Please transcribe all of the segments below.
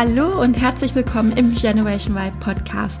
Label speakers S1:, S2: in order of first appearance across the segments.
S1: Hallo und herzlich willkommen im Generation Vibe Podcast,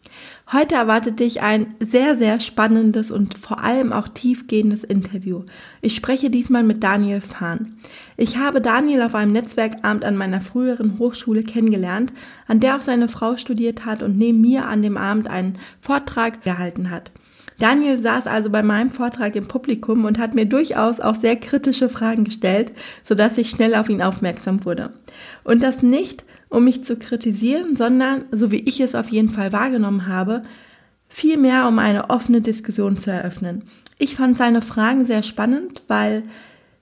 S1: Heute erwartet dich ein sehr, sehr spannendes und vor allem auch tiefgehendes Interview. Ich spreche diesmal mit Daniel Fahn. Ich habe Daniel auf einem Netzwerkabend an meiner früheren Hochschule kennengelernt, an der auch seine Frau studiert hat und neben mir an dem Abend einen Vortrag gehalten hat. Daniel saß also bei meinem Vortrag im Publikum und hat mir durchaus auch sehr kritische Fragen gestellt, sodass ich schnell auf ihn aufmerksam wurde. Und das nicht, um mich zu kritisieren, sondern, so wie ich es auf jeden Fall wahrgenommen habe, vielmehr um eine offene Diskussion zu eröffnen. Ich fand seine Fragen sehr spannend, weil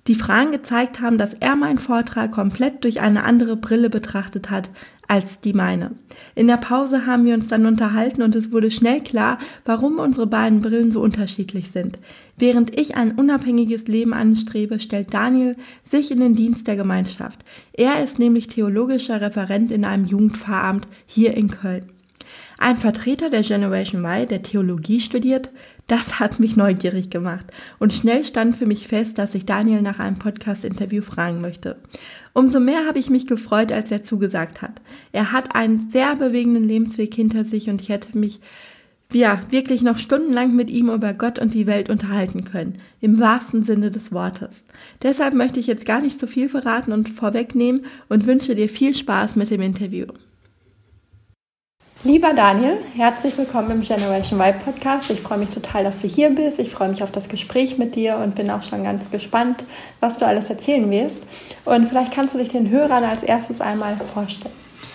S1: die Fragen gezeigt haben, dass er meinen Vortrag komplett durch eine andere Brille betrachtet hat als die meine. In der Pause haben wir uns dann unterhalten und es wurde schnell klar, warum unsere beiden Brillen so unterschiedlich sind. Während ich ein unabhängiges Leben anstrebe, stellt Daniel sich in den Dienst der Gemeinschaft. Er ist nämlich theologischer Referent in einem Jugendpfarramt hier in Köln. Ein Vertreter der Generation Y, der Theologie studiert, das hat mich neugierig gemacht und schnell stand für mich fest, dass ich Daniel nach einem Podcast-Interview fragen möchte. Umso mehr habe ich mich gefreut, als er zugesagt hat. Er hat einen sehr bewegenden Lebensweg hinter sich und ich hätte mich ja, wirklich noch stundenlang mit ihm über Gott und die Welt unterhalten können, im wahrsten Sinne des Wortes. Deshalb möchte ich jetzt gar nicht zu viel verraten und vorwegnehmen und wünsche dir viel Spaß mit dem Interview. Lieber Daniel, herzlich willkommen im Generation Y Podcast. Ich freue mich total, dass du hier bist. Ich freue mich auf das Gespräch mit dir und bin auch schon ganz gespannt, was du alles erzählen wirst. Und vielleicht kannst du dich den Hörern als erstes einmal vorstellen.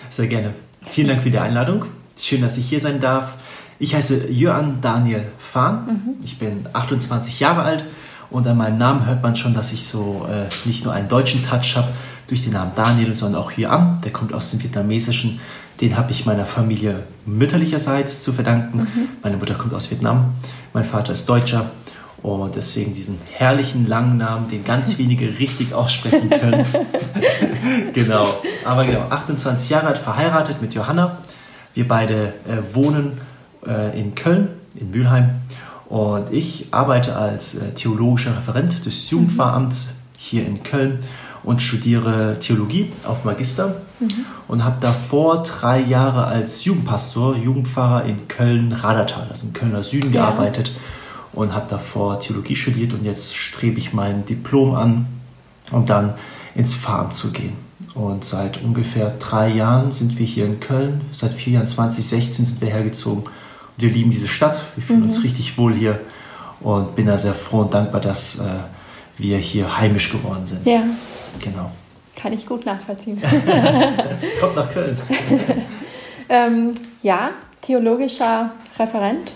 S2: Sehr gerne. Vielen Dank für die Einladung. Schön, dass ich hier sein darf. Ich heiße Jörn Daniel Fahn. Mhm. Ich bin 28 Jahre alt und an meinem Namen hört man schon, dass ich so äh, nicht nur einen deutschen Touch habe durch den Namen Daniel, sondern auch Yuan. Der kommt aus dem Vietnamesischen. Den habe ich meiner Familie mütterlicherseits zu verdanken. Mhm. Meine Mutter kommt aus Vietnam. Mein Vater ist Deutscher. Und deswegen diesen herrlichen langen Namen, den ganz wenige richtig aussprechen können. genau. Aber genau, 28 Jahre alt, verheiratet mit Johanna. Wir beide äh, wohnen äh, in Köln, in Mülheim. Und ich arbeite als äh, theologischer Referent des Jugendpfarramts hier in Köln und studiere Theologie auf Magister mhm. und habe davor drei Jahre als Jugendpastor, Jugendpfarrer in Köln-Radertal, also im Kölner Süden, ja. gearbeitet und habe davor Theologie studiert und jetzt strebe ich mein Diplom an, um dann ins Pfarramt zu gehen. Und seit ungefähr drei Jahren sind wir hier in Köln. Seit vier Jahren, 2016 sind wir hergezogen wir lieben diese Stadt, wir fühlen mhm. uns richtig wohl hier und bin da sehr froh und dankbar, dass äh, wir hier heimisch geworden sind.
S1: Ja. Genau. Kann ich gut nachvollziehen.
S2: Kommt nach Köln.
S1: ähm, ja, theologischer Referent.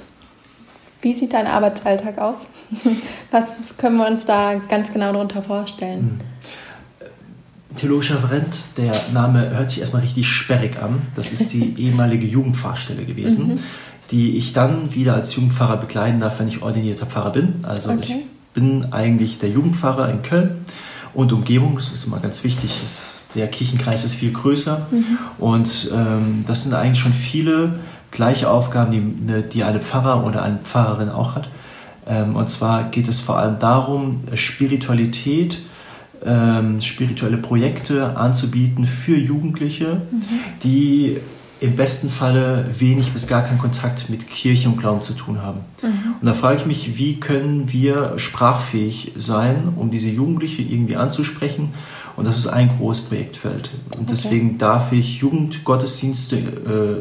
S1: Wie sieht dein Arbeitsalltag aus? Was können wir uns da ganz genau darunter vorstellen?
S2: Hm. Theologischer Referent, der Name hört sich erstmal richtig sperrig an. Das ist die ehemalige Jugendfahrstelle gewesen. Mhm die ich dann wieder als Jugendpfarrer begleiten darf, wenn ich ordinierter Pfarrer bin. Also okay. ich bin eigentlich der Jugendpfarrer in Köln und Umgebung, das ist immer ganz wichtig. Ist, der Kirchenkreis ist viel größer mhm. und ähm, das sind eigentlich schon viele gleiche Aufgaben, die, ne, die eine Pfarrer oder eine Pfarrerin auch hat. Ähm, und zwar geht es vor allem darum, Spiritualität, ähm, spirituelle Projekte anzubieten für Jugendliche, mhm. die im besten Falle wenig bis gar keinen Kontakt mit Kirche und Glauben zu tun haben. Mhm. Und da frage ich mich, wie können wir sprachfähig sein, um diese Jugendliche irgendwie anzusprechen? Und das ist ein großes Projektfeld. Und deswegen darf ich Jugendgottesdienste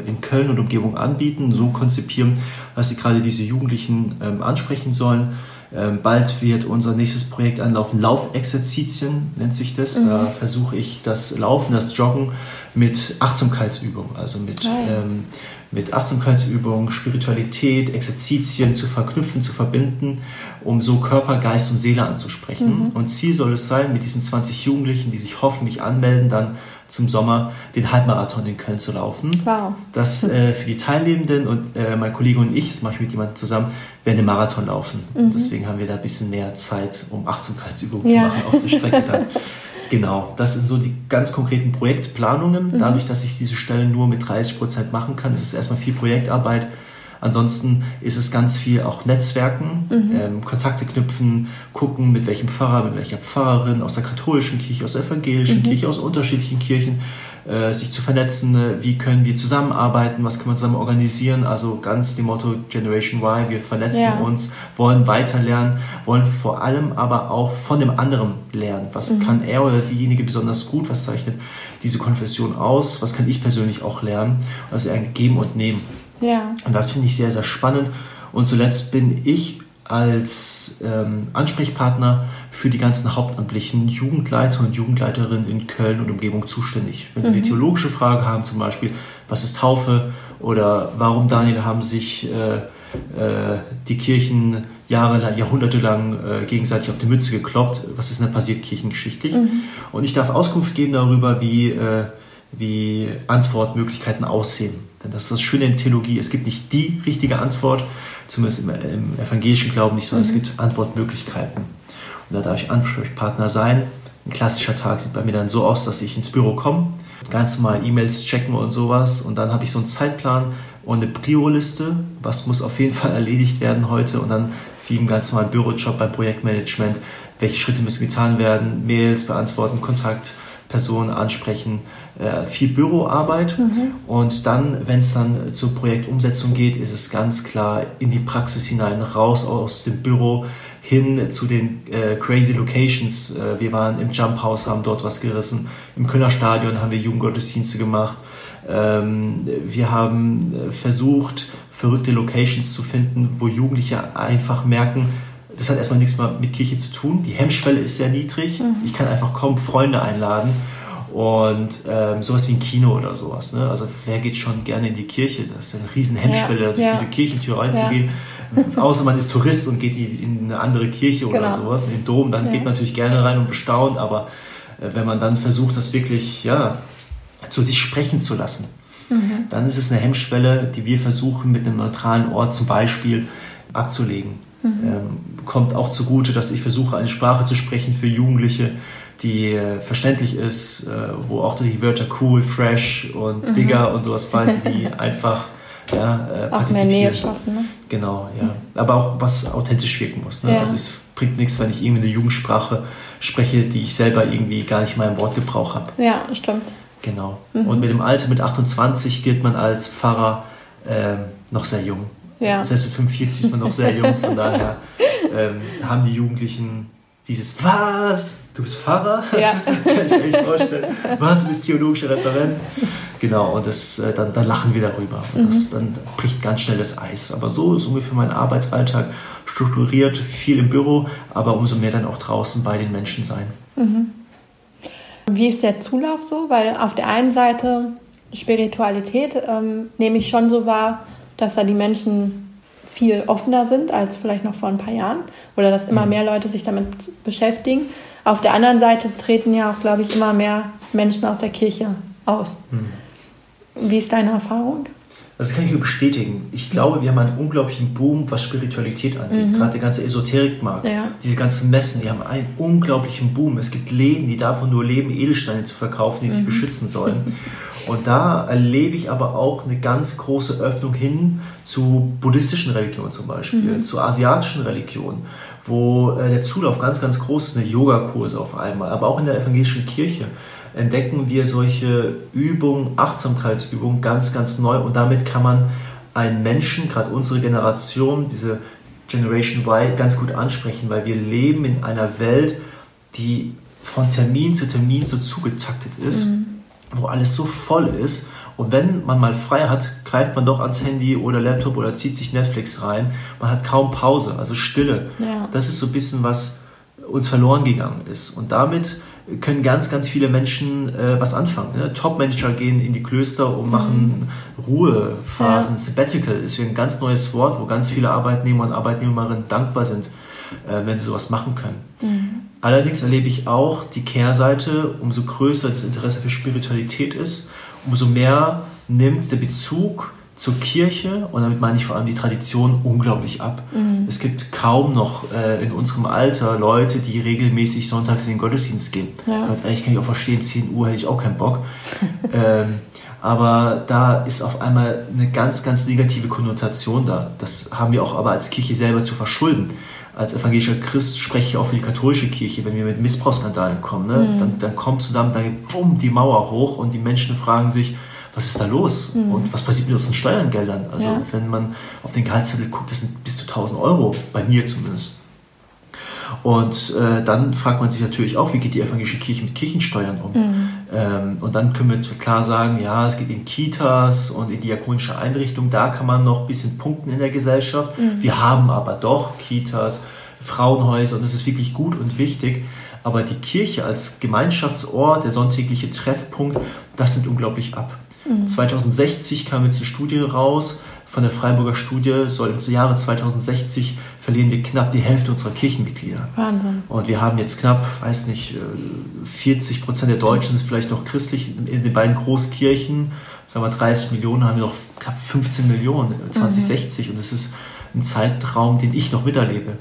S2: äh, in Köln und Umgebung anbieten, so konzipieren, dass sie gerade diese Jugendlichen ähm, ansprechen sollen ähm, bald wird unser nächstes Projekt anlaufen. Laufexerzitien nennt sich das. Mhm. Da versuche ich das Laufen, das Joggen mit Achtsamkeitsübungen, also mit, ähm, mit Achtsamkeitsübungen, Spiritualität, Exerzitien zu verknüpfen, zu verbinden, um so Körper, Geist und Seele anzusprechen. Mhm. Und Ziel soll es sein, mit diesen 20 Jugendlichen, die sich hoffentlich anmelden, dann zum Sommer den Halbmarathon in Köln zu laufen.
S1: Wow.
S2: Das äh, für die Teilnehmenden und äh, mein Kollege und ich, das mache ich mit jemandem zusammen, werden den Marathon laufen. Mhm. Deswegen haben wir da ein bisschen mehr Zeit, um Achtsamkeitsübungen ja. zu machen auf der Strecke dann. Genau, das sind so die ganz konkreten Projektplanungen. Mhm. Dadurch, dass ich diese Stellen nur mit 30 Prozent machen kann, ist es erstmal viel Projektarbeit. Ansonsten ist es ganz viel auch Netzwerken, mhm. ähm, Kontakte knüpfen, gucken, mit welchem Pfarrer, mit welcher Pfarrerin aus der katholischen Kirche, aus der evangelischen mhm. Kirche, aus unterschiedlichen Kirchen, äh, sich zu vernetzen, äh, wie können wir zusammenarbeiten, was können wir zusammen organisieren. Also ganz dem Motto Generation Y, wir vernetzen ja. uns, wollen weiterlernen, wollen vor allem aber auch von dem anderen lernen. Was mhm. kann er oder diejenige besonders gut, was zeichnet diese Konfession aus, was kann ich persönlich auch lernen. Also ein Geben und Nehmen. Ja. Und das finde ich sehr, sehr spannend. Und zuletzt bin ich als ähm, Ansprechpartner für die ganzen hauptamtlichen Jugendleiter und Jugendleiterinnen in Köln und Umgebung zuständig. Wenn Sie mhm. eine theologische Frage haben, zum Beispiel, was ist Taufe oder warum, Daniel, haben sich äh, äh, die Kirchen jahrelang, jahrhundertelang äh, gegenseitig auf die Mütze gekloppt, was ist denn da passiert kirchengeschichtlich? Mhm. Und ich darf Auskunft geben darüber, wie, äh, wie Antwortmöglichkeiten aussehen. Denn das ist das Schöne in Theologie, es gibt nicht die richtige Antwort, zumindest im, im evangelischen Glauben nicht, sondern mhm. es gibt Antwortmöglichkeiten. Und da darf ich Ansprechpartner sein. Ein klassischer Tag sieht bei mir dann so aus, dass ich ins Büro komme, ganz normal E-Mails checken und sowas und dann habe ich so einen Zeitplan und eine Prio-Liste, was muss auf jeden Fall erledigt werden heute und dann wie im ganz normalen Bürojob beim Projektmanagement, welche Schritte müssen getan werden, Mails beantworten, Kontaktpersonen ansprechen, äh, viel Büroarbeit. Mhm. Und dann, wenn es dann zur Projektumsetzung geht, ist es ganz klar in die Praxis hinein, raus aus dem Büro hin zu den äh, crazy Locations. Äh, wir waren im Jump House, haben dort was gerissen. Im Kölner Stadion haben wir Jugendgottesdienste gemacht. Ähm, wir haben äh, versucht, verrückte Locations zu finden, wo Jugendliche einfach merken, das hat erstmal nichts mehr mit Kirche zu tun. Die Hemmschwelle ist sehr niedrig. Mhm. Ich kann einfach kaum Freunde einladen und ähm, sowas wie ein Kino oder sowas. Ne? Also wer geht schon gerne in die Kirche? Das ist eine riesen Hemmschwelle, ja, durch ja. diese Kirchentür reinzugehen. Ja. Außer man ist Tourist und geht in eine andere Kirche genau. oder sowas, in den Dom, dann geht man natürlich gerne rein und bestaunt, aber äh, wenn man dann versucht, das wirklich ja, zu sich sprechen zu lassen, mhm. dann ist es eine Hemmschwelle, die wir versuchen mit einem neutralen Ort zum Beispiel abzulegen. Mhm. Ähm, kommt auch zugute, dass ich versuche, eine Sprache zu sprechen für Jugendliche, die äh, verständlich ist, äh, wo auch die Wörter cool, fresh und mhm. digger und sowas fallen, die einfach ja,
S1: äh, auch mehr Nähe schaffen. Ne?
S2: Genau, ja. Aber auch was authentisch wirken muss. Ne? Ja. Also es bringt nichts, wenn ich irgendwie eine Jugendsprache spreche, die ich selber irgendwie gar nicht mal im Wortgebrauch habe.
S1: Ja, stimmt.
S2: Genau. Mhm. Und mit dem Alter, mit 28, gilt man als Pfarrer ähm, noch sehr jung. Ja. Das heißt, mit 45 ist man noch sehr jung, von daher ähm, haben die Jugendlichen dieses Was? Du bist Pfarrer? Ja. Kann ich mir nicht vorstellen. Was? Du bist theologischer Referent? Genau, und das, äh, dann, dann lachen wir darüber. Und das, mhm. dann bricht ganz schnell das Eis. Aber so ist ungefähr mein Arbeitsalltag strukturiert, viel im Büro, aber umso mehr dann auch draußen bei den Menschen sein.
S1: Mhm. Wie ist der Zulauf so? Weil auf der einen Seite Spiritualität ähm, nehme ich schon so wahr, dass da die Menschen viel offener sind als vielleicht noch vor ein paar Jahren oder dass immer mhm. mehr Leute sich damit beschäftigen. Auf der anderen Seite treten ja auch, glaube ich, immer mehr Menschen aus der Kirche aus. Mhm. Wie ist deine Erfahrung?
S2: Das kann ich nur bestätigen. Ich glaube, wir haben einen unglaublichen Boom, was Spiritualität angeht. Mhm. Gerade der ganze Esoterikmarkt, ja. diese ganzen Messen, die haben einen unglaublichen Boom. Es gibt Läden, die davon nur leben, Edelsteine zu verkaufen, die mhm. dich beschützen sollen. Und da erlebe ich aber auch eine ganz große Öffnung hin zu buddhistischen Religionen zum Beispiel, mhm. zu asiatischen Religionen, wo äh, der Zulauf ganz, ganz groß ist, eine Yogakurse auf einmal, aber auch in der evangelischen Kirche entdecken wir solche Übungen, Achtsamkeitsübungen ganz, ganz neu und damit kann man einen Menschen, gerade unsere Generation, diese Generation Y, ganz gut ansprechen, weil wir leben in einer Welt, die von Termin zu Termin so zugetaktet ist, mhm. wo alles so voll ist. Und wenn man mal frei hat, greift man doch ans Handy oder Laptop oder zieht sich Netflix rein. Man hat kaum Pause, also Stille. Ja. Das ist so ein bisschen, was uns verloren gegangen ist. Und damit können ganz, ganz viele Menschen äh, was anfangen. Ne? Top-Manager gehen in die Klöster und mhm. machen Ruhephasen. Ja. Sabbatical ist ein ganz neues Wort, wo ganz viele Arbeitnehmer und Arbeitnehmerinnen dankbar sind, äh, wenn sie sowas machen können. Mhm. Allerdings erlebe ich auch die Kehrseite, umso größer das Interesse für Spiritualität ist, umso mehr nimmt der Bezug zur Kirche, und damit meine ich vor allem die Tradition, unglaublich ab. Mhm. Es gibt kaum noch äh, in unserem Alter Leute, die regelmäßig sonntags in den Gottesdienst gehen. Ja. Ganz ehrlich kann ich auch verstehen, 10 Uhr hätte ich auch keinen Bock. ähm, aber da ist auf einmal eine ganz, ganz negative Konnotation da. Das haben wir auch aber als Kirche selber zu verschulden. Als evangelischer Christ spreche ich auch für die katholische Kirche, wenn wir mit Missbrauchsskandalen kommen. Ne? Mhm. Dann, dann kommst du dann geht bumm, die Mauer hoch und die Menschen fragen sich, was ist da los? Mhm. Und was passiert mit unseren Steuergeldern? Also ja. wenn man auf den Gehaltszettel guckt, das sind bis zu 1000 Euro, bei mir zumindest. Und äh, dann fragt man sich natürlich auch, wie geht die evangelische Kirche mit Kirchensteuern um? Mhm. Ähm, und dann können wir klar sagen, ja, es geht in Kitas und in diakonische Einrichtungen, da kann man noch ein bisschen punkten in der Gesellschaft. Mhm. Wir haben aber doch Kitas, Frauenhäuser und das ist wirklich gut und wichtig. Aber die Kirche als Gemeinschaftsort, der sonntägliche Treffpunkt, das sind unglaublich ab. 2060 kam jetzt eine Studie raus von der Freiburger Studie, soll im Jahre 2060 verlieren wir knapp die Hälfte unserer Kirchenmitglieder. Wahnsinn. Und wir haben jetzt knapp, weiß nicht, 40 äh, Prozent der Deutschen sind vielleicht noch christlich. In den beiden Großkirchen, sagen wir 30 Millionen, haben wir noch knapp 15 Millionen 2060. Mhm. Und das ist ein Zeitraum, den ich noch miterlebe.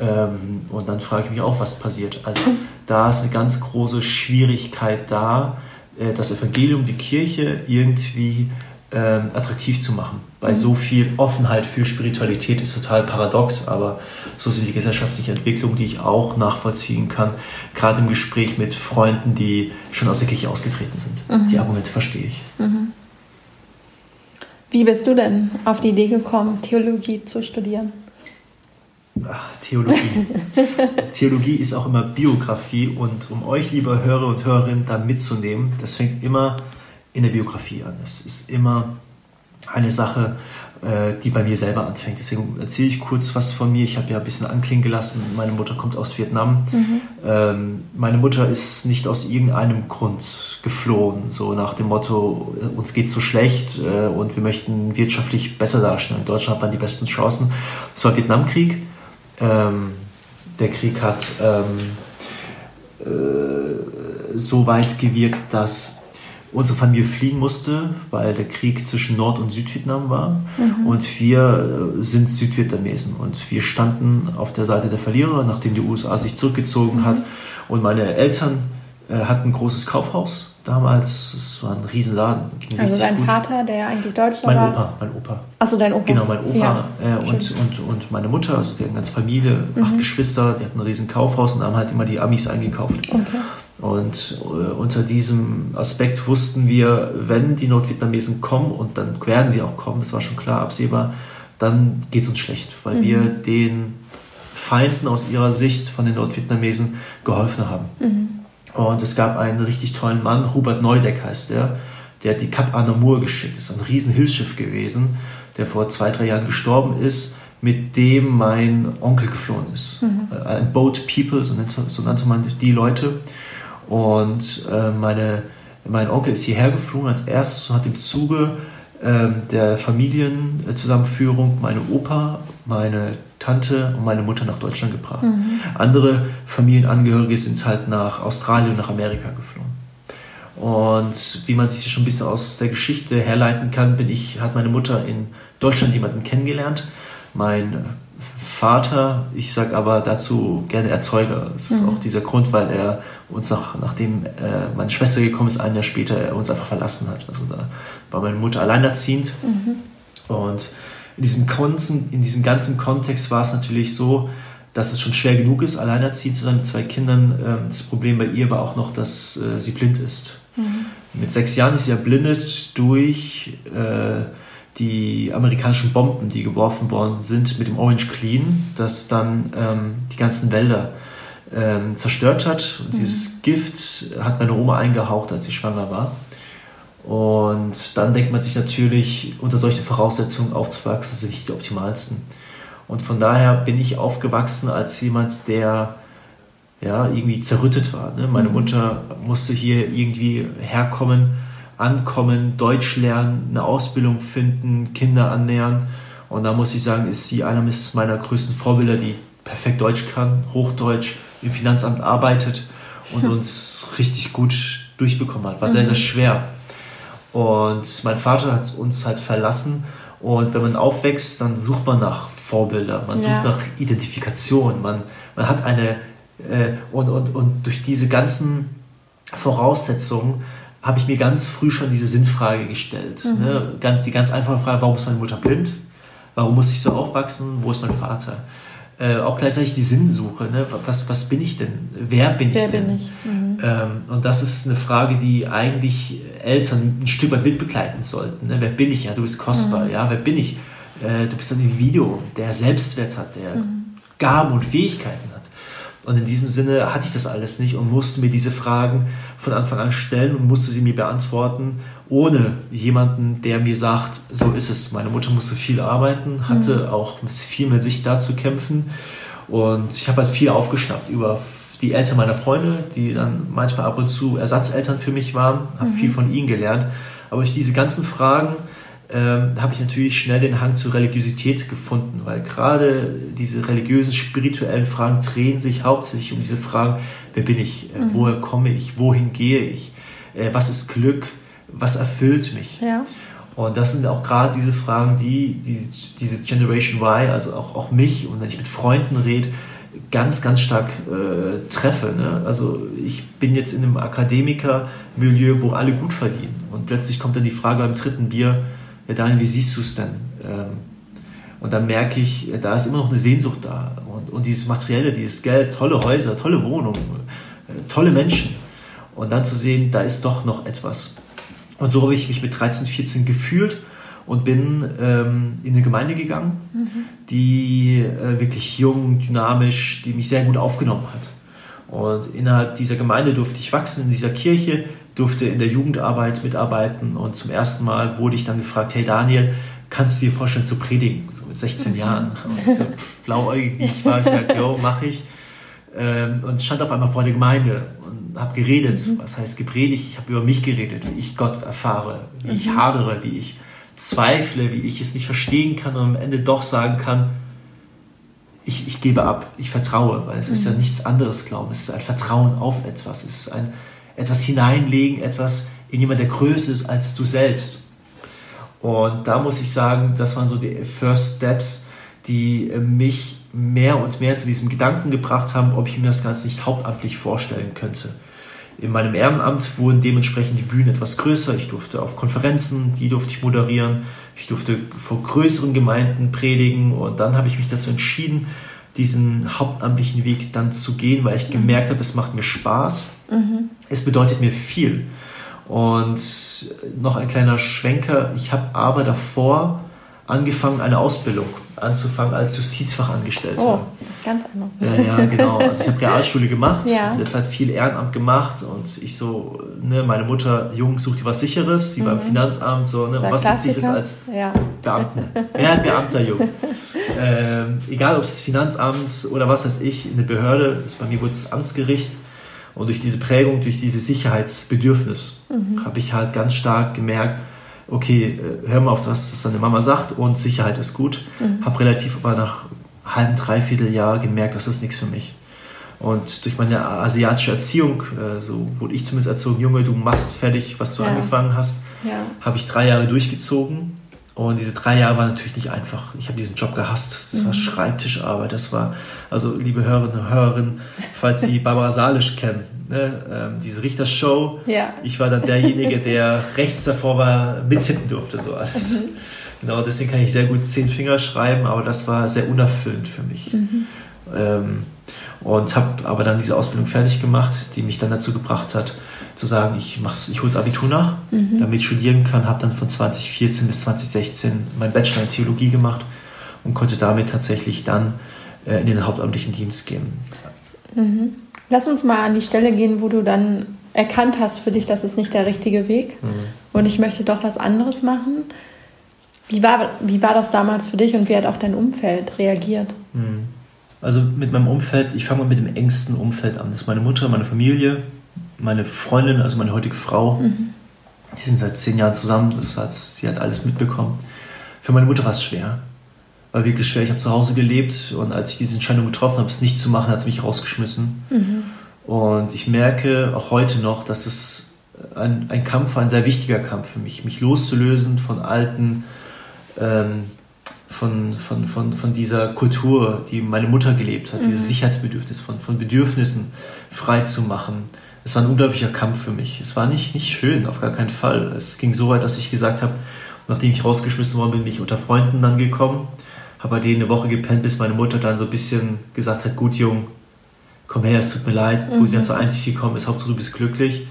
S2: Ähm, und dann frage ich mich auch, was passiert. Also da ist eine ganz große Schwierigkeit da, äh, das Evangelium, die Kirche irgendwie ähm, attraktiv zu machen. Weil mhm. so viel Offenheit für Spiritualität ist total paradox, aber so sind die gesellschaftlichen Entwicklungen, die ich auch nachvollziehen kann, gerade im Gespräch mit Freunden, die schon aus der Kirche ausgetreten sind. Mhm. Die Argumente verstehe ich. Mhm.
S1: Wie bist du denn auf die Idee gekommen, Theologie zu studieren?
S2: Ach, Theologie. Theologie ist auch immer Biografie und um euch, liebe Hörer und Hörerinnen, da mitzunehmen, das fängt immer in der Biografie an. Es ist immer eine Sache, äh, die bei mir selber anfängt. Deswegen erzähle ich kurz was von mir. Ich habe ja ein bisschen anklingen gelassen. Meine Mutter kommt aus Vietnam. Mhm. Ähm, meine Mutter ist nicht aus irgendeinem Grund geflohen, so nach dem Motto, uns geht so schlecht äh, und wir möchten wirtschaftlich besser dastehen. In Deutschland hat man die besten Chancen. Es war Vietnamkrieg. Ähm, der Krieg hat ähm, äh, so weit gewirkt, dass unsere Familie fliehen musste, weil der Krieg zwischen Nord- und Südvietnam war. Mhm. Und wir äh, sind Südvietnamesen. Und wir standen auf der Seite der Verlierer, nachdem die USA sich zurückgezogen mhm. hat. Und meine Eltern äh, hatten ein großes Kaufhaus damals. Es war ein Riesenladen.
S1: Also dein gut. Vater, der eigentlich Deutscher
S2: mein
S1: war?
S2: Mein Opa, mein Opa.
S1: Achso, dein Opa.
S2: Genau, mein Opa ja. äh, und, und, und meine Mutter, also die hatten ganze Familie, mhm. acht Geschwister, die hatten ein riesen Kaufhaus und haben halt immer die Amis eingekauft. Okay. Und äh, unter diesem Aspekt wussten wir, wenn die Nordvietnamesen kommen, und dann werden sie auch kommen, das war schon klar absehbar, dann geht es uns schlecht, weil mhm. wir den Feinden aus ihrer Sicht von den Nordvietnamesen geholfen haben. Mhm. Und es gab einen richtig tollen Mann, Hubert Neudeck heißt der, der hat die Cap Anamur geschickt. Das ist ein riesen Hilfsschiff gewesen, der vor zwei, drei Jahren gestorben ist, mit dem mein Onkel geflohen ist. Mhm. Äh, ein Boat People, so nannte, so nannte man die Leute. Und äh, meine, mein Onkel ist hierher geflogen als erstes und hat im Zuge der Familienzusammenführung meine Opa, meine Tante und meine Mutter nach Deutschland gebracht. Mhm. Andere Familienangehörige sind halt nach Australien und nach Amerika geflogen. Und wie man sich schon ein bisschen aus der Geschichte herleiten kann, bin ich, hat meine Mutter in Deutschland jemanden kennengelernt. Mein Vater, ich sage aber dazu gerne Erzeuger. Das ist mhm. auch dieser Grund, weil er uns nach, nachdem äh, meine Schwester gekommen ist, ein Jahr später, er uns einfach verlassen hat. Also da war meine Mutter alleinerziehend. Mhm. Und in diesem, ganzen, in diesem ganzen Kontext war es natürlich so, dass es schon schwer genug ist, alleinerziehend zu sein mit zwei Kindern. Ähm, das Problem bei ihr war auch noch, dass äh, sie blind ist. Mhm. Mit sechs Jahren ist sie erblindet durch äh, die amerikanischen Bomben, die geworfen worden sind mit dem Orange Clean, das dann ähm, die ganzen Wälder ähm, zerstört hat. Und mhm. dieses Gift hat meine Oma eingehaucht, als sie schwanger war. Und dann denkt man sich natürlich, unter solchen Voraussetzungen aufzuwachsen, sind nicht die optimalsten. Und von daher bin ich aufgewachsen als jemand, der ja, irgendwie zerrüttet war. Ne? Meine mhm. Mutter musste hier irgendwie herkommen, ankommen, Deutsch lernen, eine Ausbildung finden, Kinder annähern. Und da muss ich sagen, ist sie einer meiner größten Vorbilder, die perfekt Deutsch kann, Hochdeutsch, im Finanzamt arbeitet und uns richtig gut durchbekommen hat. War sehr, sehr mhm. schwer. Und mein Vater hat uns halt verlassen. Und wenn man aufwächst, dann sucht man nach Vorbilder, man sucht nach Identifikation, man, man hat eine, äh, und, und, und durch diese ganzen Voraussetzungen habe ich mir ganz früh schon diese Sinnfrage gestellt. Mhm. Ne? Die ganz einfache Frage, warum ist meine Mutter blind? Warum muss ich so aufwachsen? Wo ist mein Vater? Äh, auch gleichzeitig die Sinnsuche. Ne? Was, was bin ich denn? Wer bin Wer ich denn? Bin ich? Mhm. Ähm, und das ist eine Frage, die eigentlich Eltern ein Stück weit mitbegleiten sollten. Ne? Wer bin ich? Ja, du bist kostbar. Mhm. Ja, wer bin ich? Äh, du bist ein Individuum, der Selbstwert hat, der mhm. Gaben und Fähigkeiten hat. Und in diesem Sinne hatte ich das alles nicht und musste mir diese Fragen von Anfang an stellen und musste sie mir beantworten, ohne jemanden, der mir sagt, so ist es. Meine Mutter musste viel arbeiten, hatte mhm. auch viel mit sich da zu kämpfen. Und ich habe halt viel aufgeschnappt über die Eltern meiner Freunde, die dann manchmal ab und zu Ersatzeltern für mich waren, habe mhm. viel von ihnen gelernt. Aber durch diese ganzen Fragen ähm, habe ich natürlich schnell den Hang zur Religiosität gefunden, weil gerade diese religiösen, spirituellen Fragen drehen sich hauptsächlich um diese Fragen, wer bin ich, äh, mhm. woher komme ich, wohin gehe ich, äh, was ist Glück, was erfüllt mich. Ja. Und das sind auch gerade diese Fragen, die, die diese Generation Y, also auch, auch mich und wenn ich mit Freunden rede, ganz, ganz stark äh, treffe. Ne? Also ich bin jetzt in einem Akademiker-Milieu, wo alle gut verdienen. Und plötzlich kommt dann die Frage beim dritten Bier, ja Daniel, wie siehst du es denn? Ähm, und dann merke ich, da ist immer noch eine Sehnsucht da. Und, und dieses Materielle, dieses Geld, tolle Häuser, tolle Wohnungen, äh, tolle Menschen. Und dann zu sehen, da ist doch noch etwas. Und so habe ich mich mit 13, 14 gefühlt und bin ähm, in eine Gemeinde gegangen, mhm. die äh, wirklich jung, dynamisch, die mich sehr gut aufgenommen hat. Und innerhalb dieser Gemeinde durfte ich wachsen, in dieser Kirche, durfte in der Jugendarbeit mitarbeiten und zum ersten Mal wurde ich dann gefragt, hey Daniel, kannst du dir vorstellen zu predigen? So mit 16 mhm. Jahren. Und so blauäugig ich war, ich sagte, yo, mach ich. Ähm, und stand auf einmal vor der Gemeinde und habe geredet. Mhm. Was heißt gepredigt? Ich habe über mich geredet, wie ich Gott erfahre, wie ich mhm. hadere, wie ich zweifle, wie ich es nicht verstehen kann und am Ende doch sagen kann, ich, ich gebe ab, ich vertraue, weil es ist ja nichts anderes Glauben, es ist ein Vertrauen auf etwas, es ist ein etwas hineinlegen, etwas in jemand, der größer ist als du selbst. Und da muss ich sagen, das waren so die First Steps, die äh, mich mehr und mehr zu diesem Gedanken gebracht haben, ob ich mir das Ganze nicht hauptamtlich vorstellen könnte. In meinem Ehrenamt wurden dementsprechend die Bühnen etwas größer. Ich durfte auf Konferenzen, die durfte ich moderieren. Ich durfte vor größeren Gemeinden predigen und dann habe ich mich dazu entschieden, diesen hauptamtlichen Weg dann zu gehen, weil ich gemerkt habe, es macht mir Spaß. Mhm. Es bedeutet mir viel. Und noch ein kleiner Schwenker, ich habe aber davor angefangen, eine Ausbildung anzufangen als Justizfachangestellter. Oh, das ist ganz anders. Ja, ja, genau. Also ich habe Realschule gemacht, ja. in der Zeit viel Ehrenamt gemacht und ich so, ne, meine Mutter, Jung, sucht dir was Sicheres, sie mhm. war im mhm. Finanzamt, so, ne, was ist Sicheres als ja. Beamten? Hat Beamter, Jung? ähm, egal ob es Finanzamt oder was weiß ich, eine Behörde, das bei mir wurde es Amtsgericht, und durch diese Prägung, durch dieses Sicherheitsbedürfnis mhm. habe ich halt ganz stark gemerkt, okay, äh, hör mal auf das, was deine Mama sagt und Sicherheit ist gut. Mhm. Habe relativ aber nach halben, dreiviertel Jahr gemerkt, das ist nichts für mich. Und durch meine asiatische Erziehung, äh, so wurde ich zumindest erzogen, Junge, du machst fertig, was du ja. angefangen hast, ja. habe ich drei Jahre durchgezogen und diese drei Jahre waren natürlich nicht einfach. Ich habe diesen Job gehasst. Das mhm. war Schreibtischarbeit. Das war, also liebe Hörerinnen und Hörer, falls Sie Barbara Salisch kennen, ne, ähm, diese Richtershow. Ja. Ich war dann derjenige, der rechts davor war, mittippen durfte, so alles. Mhm. Genau, deswegen kann ich sehr gut zehn Finger schreiben, aber das war sehr unerfüllend für mich. Mhm. Ähm, und habe aber dann diese Ausbildung fertig gemacht, die mich dann dazu gebracht hat, zu sagen, ich, ich hole das Abitur nach, mhm. damit ich studieren kann. Habe dann von 2014 bis 2016 meinen Bachelor in Theologie gemacht und konnte damit tatsächlich dann äh, in den hauptamtlichen Dienst gehen.
S1: Mhm. Lass uns mal an die Stelle gehen, wo du dann erkannt hast für dich, das ist nicht der richtige Weg mhm. und ich möchte doch was anderes machen. Wie war, wie war das damals für dich und wie hat auch dein Umfeld reagiert?
S2: Mhm. Also mit meinem Umfeld, ich fange mal mit dem engsten Umfeld an. Das ist meine Mutter, meine Familie, meine Freundin, also meine heutige Frau, mhm. die sind seit zehn Jahren zusammen, das heißt, sie hat alles mitbekommen. Für meine Mutter war es schwer, war wirklich schwer. Ich habe zu Hause gelebt und als ich diese Entscheidung getroffen habe, es nicht zu machen, hat es mich rausgeschmissen. Mhm. Und ich merke auch heute noch, dass es ein, ein Kampf war, ein sehr wichtiger Kampf für mich, mich loszulösen von alten, ähm, von, von, von, von dieser Kultur, die meine Mutter gelebt hat, mhm. dieses Sicherheitsbedürfnis, von, von Bedürfnissen frei zu machen. Es war ein unglaublicher Kampf für mich. Es war nicht, nicht schön, auf gar keinen Fall. Es ging so weit, dass ich gesagt habe, nachdem ich rausgeschmissen worden bin, bin ich unter Freunden dann gekommen, habe bei denen eine Woche gepennt, bis meine Mutter dann so ein bisschen gesagt hat, gut Jung, komm her, es tut mir leid, mhm. wo sie dann zur Einsicht gekommen ist, Hauptsache du bist glücklich.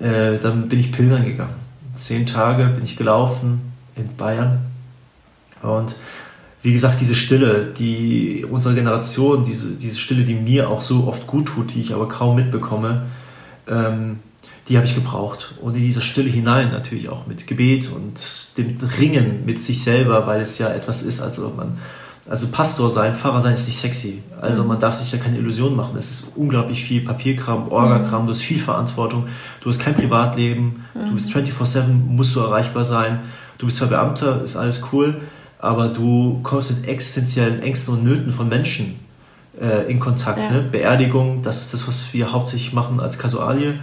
S2: Äh, dann bin ich pilgern gegangen. Zehn Tage bin ich gelaufen in Bayern. Und wie gesagt, diese Stille, die unserer Generation, diese, diese Stille, die mir auch so oft gut tut, die ich aber kaum mitbekomme, ähm, die habe ich gebraucht. Und in diese Stille hinein natürlich auch mit Gebet und dem Ringen mit sich selber, weil es ja etwas ist, also man also Pastor sein, Pfarrer sein ist nicht sexy. Also mhm. man darf sich da keine Illusionen machen. Es ist unglaublich viel Papierkram, Orgakram, mhm. du hast viel Verantwortung, du hast kein Privatleben, mhm. du bist 24-7, musst du erreichbar sein. Du bist zwar Beamter, ist alles cool, aber du kommst mit existenziellen Ängsten und Nöten von Menschen äh, in Kontakt. Ja. Ne? Beerdigung, das ist das, was wir hauptsächlich machen als Kasualie.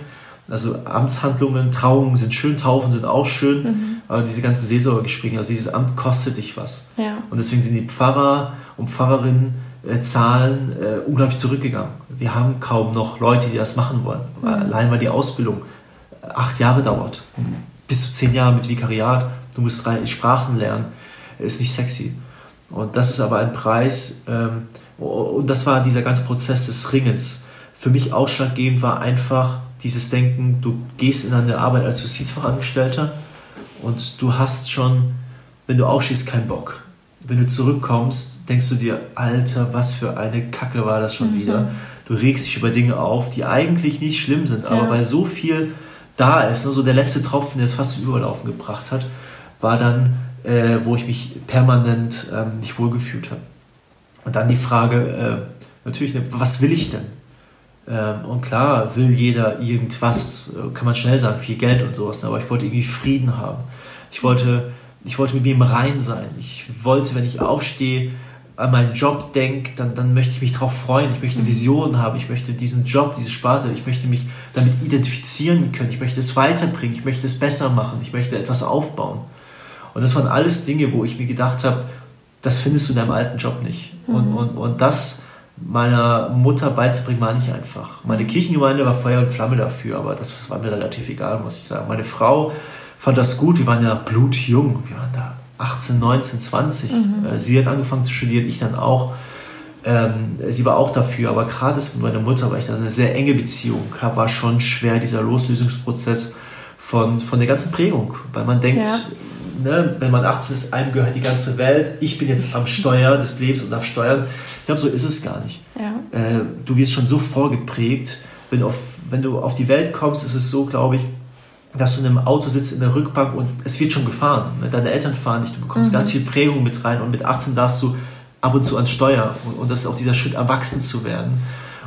S2: Also Amtshandlungen, Trauungen sind schön, Taufen sind auch schön, mhm. aber diese ganzen Seelsorgegespräche, also dieses Amt kostet dich was. Ja. Und deswegen sind die Pfarrer und Pfarrerinnen äh, Zahlen äh, unglaublich zurückgegangen. Wir haben kaum noch Leute, die das machen wollen. Mhm. Allein weil die Ausbildung acht Jahre dauert, bis zu zehn Jahre mit Vikariat, du musst drei Sprachen lernen, ist nicht sexy. Und das ist aber ein Preis, ähm, und das war dieser ganze Prozess des Ringens. Für mich ausschlaggebend war einfach, dieses Denken, du gehst in eine Arbeit als Justizfachangestellter und du hast schon, wenn du aufstehst, keinen Bock. Wenn du zurückkommst, denkst du dir, Alter, was für eine Kacke war das schon mhm. wieder. Du regst dich über Dinge auf, die eigentlich nicht schlimm sind, aber ja. weil so viel da ist, ne, so der letzte Tropfen, der es fast zum Überlaufen gebracht hat, war dann, äh, wo ich mich permanent ähm, nicht wohlgefühlt habe. Und dann die Frage, äh, natürlich, ne, was will ich denn? Ähm, und klar will jeder irgendwas, äh, kann man schnell sagen, viel Geld und sowas, aber ich wollte irgendwie Frieden haben. Ich wollte, ich wollte mit mir im Rein sein. Ich wollte, wenn ich aufstehe, an meinen Job denke, dann, dann möchte ich mich darauf freuen. Ich möchte mhm. Visionen haben. Ich möchte diesen Job, diese Sparte, ich möchte mich damit identifizieren können. Ich möchte es weiterbringen. Ich möchte es besser machen. Ich möchte etwas aufbauen. Und das waren alles Dinge, wo ich mir gedacht habe, das findest du in deinem alten Job nicht. Mhm. Und, und, und das meiner Mutter beizubringen, war nicht einfach. Meine Kirchengemeinde war Feuer und Flamme dafür, aber das war mir relativ egal, muss ich sagen. Meine Frau fand das gut, wir waren ja blutjung, wir waren da 18, 19, 20. Mhm. Äh, sie hat angefangen zu studieren, ich dann auch. Ähm, sie war auch dafür, aber gerade mit meiner Mutter war ich da eine sehr enge Beziehung. War schon schwer, dieser Loslösungsprozess von, von der ganzen Prägung, weil man denkt, ja ne, wenn man 18 ist, einem gehört die ganze Welt, ich bin jetzt am Steuer des Lebens und darf steuern. Ich glaube, so ist es gar nicht. Ja. Äh, du wirst schon so vorgeprägt, wenn du, auf, wenn du auf die Welt kommst, ist es so, glaube ich, dass du in einem Auto sitzt in der Rückbank und es wird schon gefahren. Ne? Deine Eltern fahren nicht, du bekommst mhm. ganz viel Prägung mit rein und mit 18 darfst du ab und zu ans Steuer und, und das ist auch dieser Schritt, erwachsen zu werden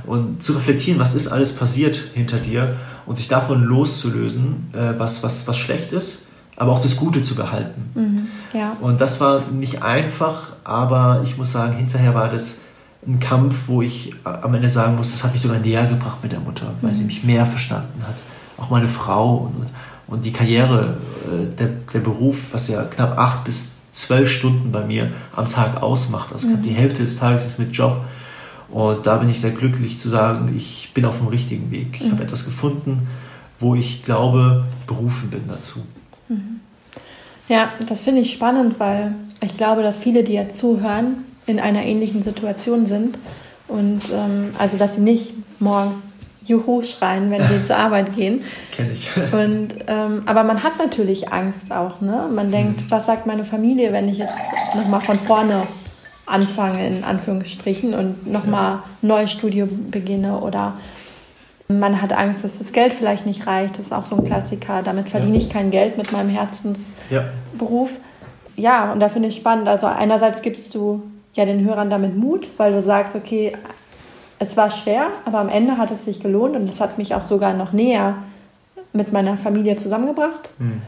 S2: und zu reflektieren, was ist alles passiert hinter dir und sich davon loszulösen, äh, was, was, was schlecht ist aber auch das Gute zu behalten. Mhm, ja. Und das war nicht einfach, aber ich muss sagen, hinterher war das ein Kampf, wo ich am Ende sagen muss, das hat mich sogar näher gebracht mit der Mutter, weil mhm. sie mich mehr verstanden hat. Auch meine Frau und, und die Karriere, äh, der, der Beruf, was ja knapp acht bis zwölf Stunden bei mir am Tag ausmacht. Also mhm. die Hälfte des Tages ist mit Job. Und da bin ich sehr glücklich zu sagen, ich bin auf dem richtigen Weg. Ich mhm. habe etwas gefunden, wo ich glaube, berufen bin dazu.
S1: Mhm. Ja, das finde ich spannend, weil ich glaube, dass viele, die jetzt zuhören, in einer ähnlichen Situation sind. Und ähm, also, dass sie nicht morgens Juhu schreien, wenn sie zur Arbeit gehen.
S2: Kenn ich.
S1: Und, ähm, aber man hat natürlich Angst auch. Ne? Man denkt, mhm. was sagt meine Familie, wenn ich jetzt nochmal von vorne anfange, in Anführungsstrichen, und nochmal ja. neues Studium beginne oder man hat Angst, dass das Geld vielleicht nicht reicht. Das ist auch so ein Klassiker. Damit verdiene ja. ich kein Geld mit meinem Herzensberuf. Ja. ja, und da finde ich spannend. Also einerseits gibst du ja den Hörern damit Mut, weil du sagst, okay, es war schwer, aber am Ende hat es sich gelohnt und es hat mich auch sogar noch näher mit meiner Familie zusammengebracht. Mhm.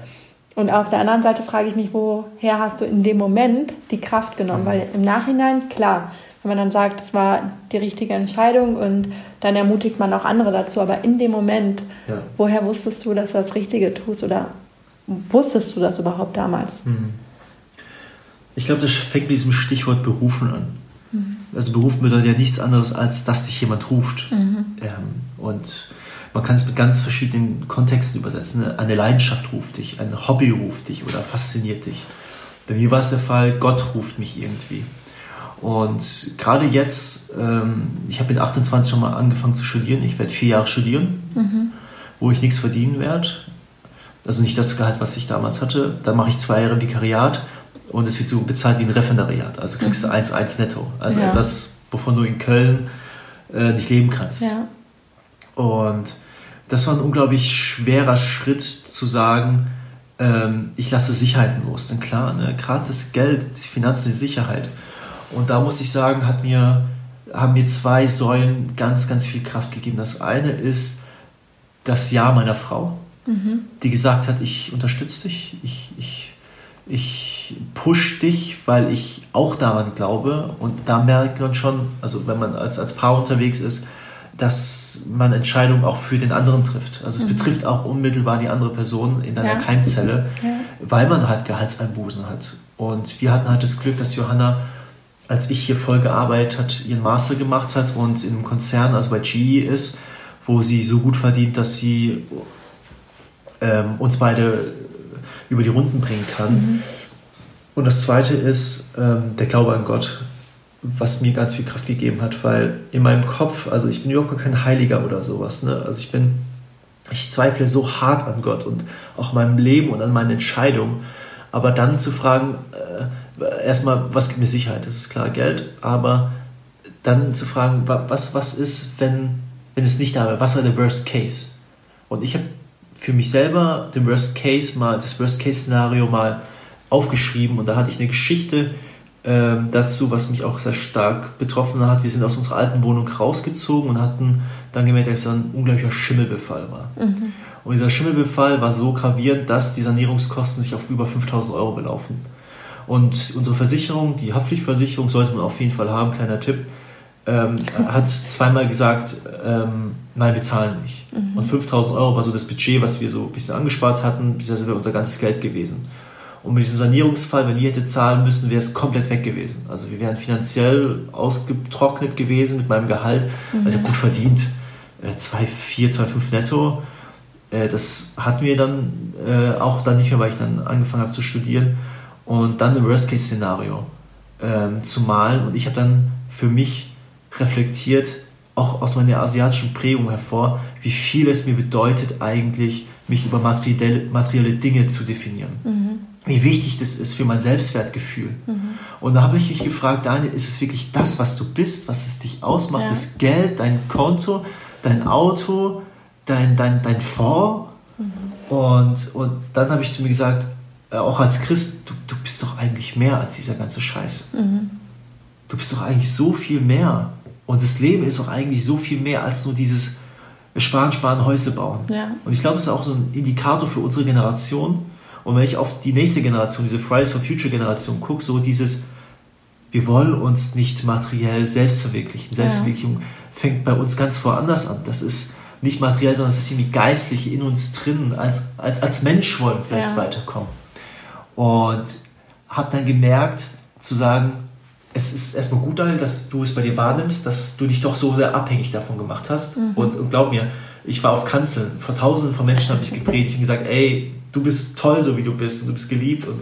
S1: Und auf der anderen Seite frage ich mich, woher hast du in dem Moment die Kraft genommen? Weil im Nachhinein, klar, wenn man dann sagt, es war die richtige Entscheidung und dann ermutigt man auch andere dazu. Aber in dem Moment, ja. woher wusstest du, dass du das Richtige tust oder wusstest du das überhaupt damals? Mhm.
S2: Ich glaube, das fängt mit diesem Stichwort berufen an. Mhm. Also berufen bedeutet ja nichts anderes, als dass dich jemand ruft. Mhm. Ähm, und man kann es mit ganz verschiedenen Kontexten übersetzen. Eine Leidenschaft ruft dich, ein Hobby ruft dich oder fasziniert dich. Bei mir war es der Fall, Gott ruft mich irgendwie. Und gerade jetzt, ähm, ich habe mit 28 schon mal angefangen zu studieren. Ich werde vier Jahre studieren, mhm. wo ich nichts verdienen werde. Also nicht das Gehalt, was ich damals hatte. Dann mache ich zwei Jahre Vikariat und es wird so bezahlt wie ein Referendariat. Also kriegst du 1,1 mhm. netto. Also ja. etwas, wovon du in Köln äh, nicht leben kannst. Ja. Und das war ein unglaublich schwerer Schritt zu sagen, ähm, ich lasse Sicherheiten los. Denn klar, ne, gerade das Geld, die Finanzen, die Sicherheit und da muss ich sagen, hat mir, haben mir zwei Säulen ganz, ganz viel Kraft gegeben. Das eine ist das Ja meiner Frau, mhm. die gesagt hat, ich unterstütze dich, ich, ich, ich push dich, weil ich auch daran glaube. Und da merkt man schon, also wenn man als, als Paar unterwegs ist, dass man Entscheidungen auch für den anderen trifft. Also es mhm. betrifft auch unmittelbar die andere Person in einer ja. Keimzelle, ja. weil man halt Gehaltseinbußen hat. Und wir hatten halt das Glück, dass Johanna als ich hier voll gearbeitet hat, ihren Master gemacht hat und in einem Konzern, also bei GE ist, wo sie so gut verdient, dass sie ähm, uns beide über die Runden bringen kann. Mhm. Und das Zweite ist ähm, der Glaube an Gott, was mir ganz viel Kraft gegeben hat, weil in meinem Kopf, also ich bin überhaupt kein Heiliger oder sowas, ne? also ich bin, ich zweifle so hart an Gott und auch meinem Leben und an meinen Entscheidungen, aber dann zu fragen, äh, erstmal, was gibt mir Sicherheit? Das ist klar Geld, aber dann zu fragen, was, was ist, wenn, wenn es nicht da wäre? Was war der Worst Case? Und ich habe für mich selber den Worst Case mal, das Worst Case Szenario mal aufgeschrieben und da hatte ich eine Geschichte ähm, dazu, was mich auch sehr stark betroffen hat. Wir sind aus unserer alten Wohnung rausgezogen und hatten dann gemerkt, dass es ein unglaublicher Schimmelbefall war. Mhm. Und dieser Schimmelbefall war so gravierend, dass die Sanierungskosten sich auf über 5000 Euro belaufen. Und unsere Versicherung, die Haftpflichtversicherung, sollte man auf jeden Fall haben, kleiner Tipp, ähm, hat zweimal gesagt, ähm, nein, wir zahlen nicht. Mhm. Und 5000 Euro war so das Budget, was wir so ein bisschen angespart hatten, das wäre unser ganzes Geld gewesen. Und mit diesem Sanierungsfall, wenn wir hätte zahlen müssen, wäre es komplett weg gewesen. Also wir wären finanziell ausgetrocknet gewesen mit meinem Gehalt. Mhm. Also ich habe gut verdient. 2,4, äh, 2,5 netto. Äh, das hatten wir dann äh, auch dann nicht mehr, weil ich dann angefangen habe zu studieren und dann ein Worst-Case-Szenario ähm, zu malen. Und ich habe dann für mich reflektiert, auch aus meiner asiatischen Prägung hervor, wie viel es mir bedeutet, eigentlich mich über materielle, Dinge zu definieren. Mhm. Wie wichtig das ist für mein Selbstwertgefühl. Mhm. Und da habe ich mich gefragt, Daniel, ist es wirklich das, was du bist, was es dich ausmacht, ja. das Geld, dein Konto, dein Auto, dein, dein, dein Fonds? Mhm. Und, und dann habe ich zu mir gesagt, äh, auch als Christ, du, du bist doch eigentlich mehr als dieser ganze Scheiß. Mhm. Du bist doch eigentlich so viel mehr. Und das Leben ist doch eigentlich so viel mehr als nur dieses Sparen, Sparen, Häusle bauen. Ja. Und ich glaube, es ist auch so ein Indikator für unsere Generation. Und wenn ich auf die nächste Generation, diese Fridays for Future Generation gucke, so dieses, wir wollen uns nicht materiell selbst verwirklichen. Selbstverwirklichung ja. fängt bei uns ganz woanders an. Das ist nicht materiell, sondern es ist irgendwie geistlich in uns drin. Als, als, als Mensch wollen wir vielleicht ja. weiterkommen. Und habe dann gemerkt, zu sagen, es ist erstmal gut, Daniel, dass du es bei dir wahrnimmst, dass du dich doch so sehr abhängig davon gemacht hast. Mhm. Und, und, glaub mir, ich war auf Kanzeln, vor tausenden von Menschen habe ich gepredigt und gesagt, ey, du bist toll, so wie du bist und du bist geliebt und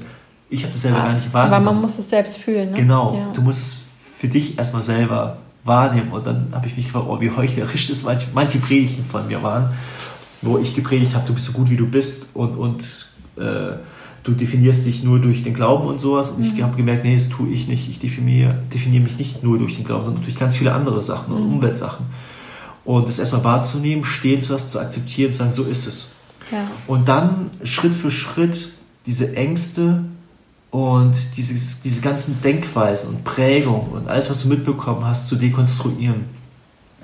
S2: ich habe das selber ja, gar nicht wahrgenommen.
S1: Aber man muss es selbst fühlen. Ne?
S2: Genau, ja. du musst es für dich erstmal selber wahrnehmen und dann habe ich mich gefragt, oh, wie heuchlerisch das manche, manche Predigten von mir waren, wo ich gepredigt habe, du bist so gut, wie du bist und, und äh, du definierst dich nur durch den Glauben und sowas. Und mhm. ich habe gemerkt, nee, das tue ich nicht. Ich definiere, definiere mich nicht nur durch den Glauben, sondern durch ganz viele andere Sachen und mhm. Umweltsachen. Und das erstmal wahrzunehmen, stehen zu lassen, zu akzeptieren, zu sagen, so ist es. Ja. Und dann Schritt für Schritt diese Ängste und dieses, diese ganzen Denkweisen und Prägungen und alles, was du mitbekommen hast, zu dekonstruieren.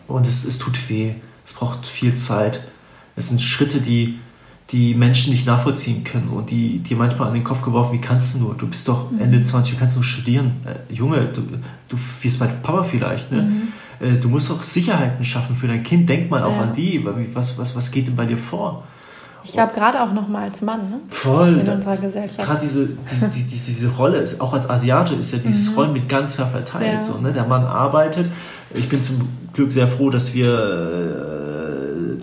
S2: Und es, es tut weh. Es braucht viel Zeit. Es sind Schritte, die die Menschen nicht nachvollziehen können und die dir manchmal an den Kopf geworfen, wie kannst du nur, du bist doch Ende 20, wie kannst du nur studieren? Äh, Junge, du, du wirst bald Papa vielleicht, ne? Mhm. Äh, du musst doch Sicherheiten schaffen für dein Kind, denk mal auch ja. an die, was, was, was geht denn bei dir vor?
S1: Ich glaube, gerade auch nochmal als Mann, ne?
S2: Voll.
S1: In unserer Gesellschaft.
S2: Gerade diese, diese, die, diese Rolle, auch als Asiate ist ja dieses mhm. Rollen mit ganz klar verteilt. Ja. So, ne? Der Mann arbeitet. Ich bin zum Glück sehr froh, dass wir äh,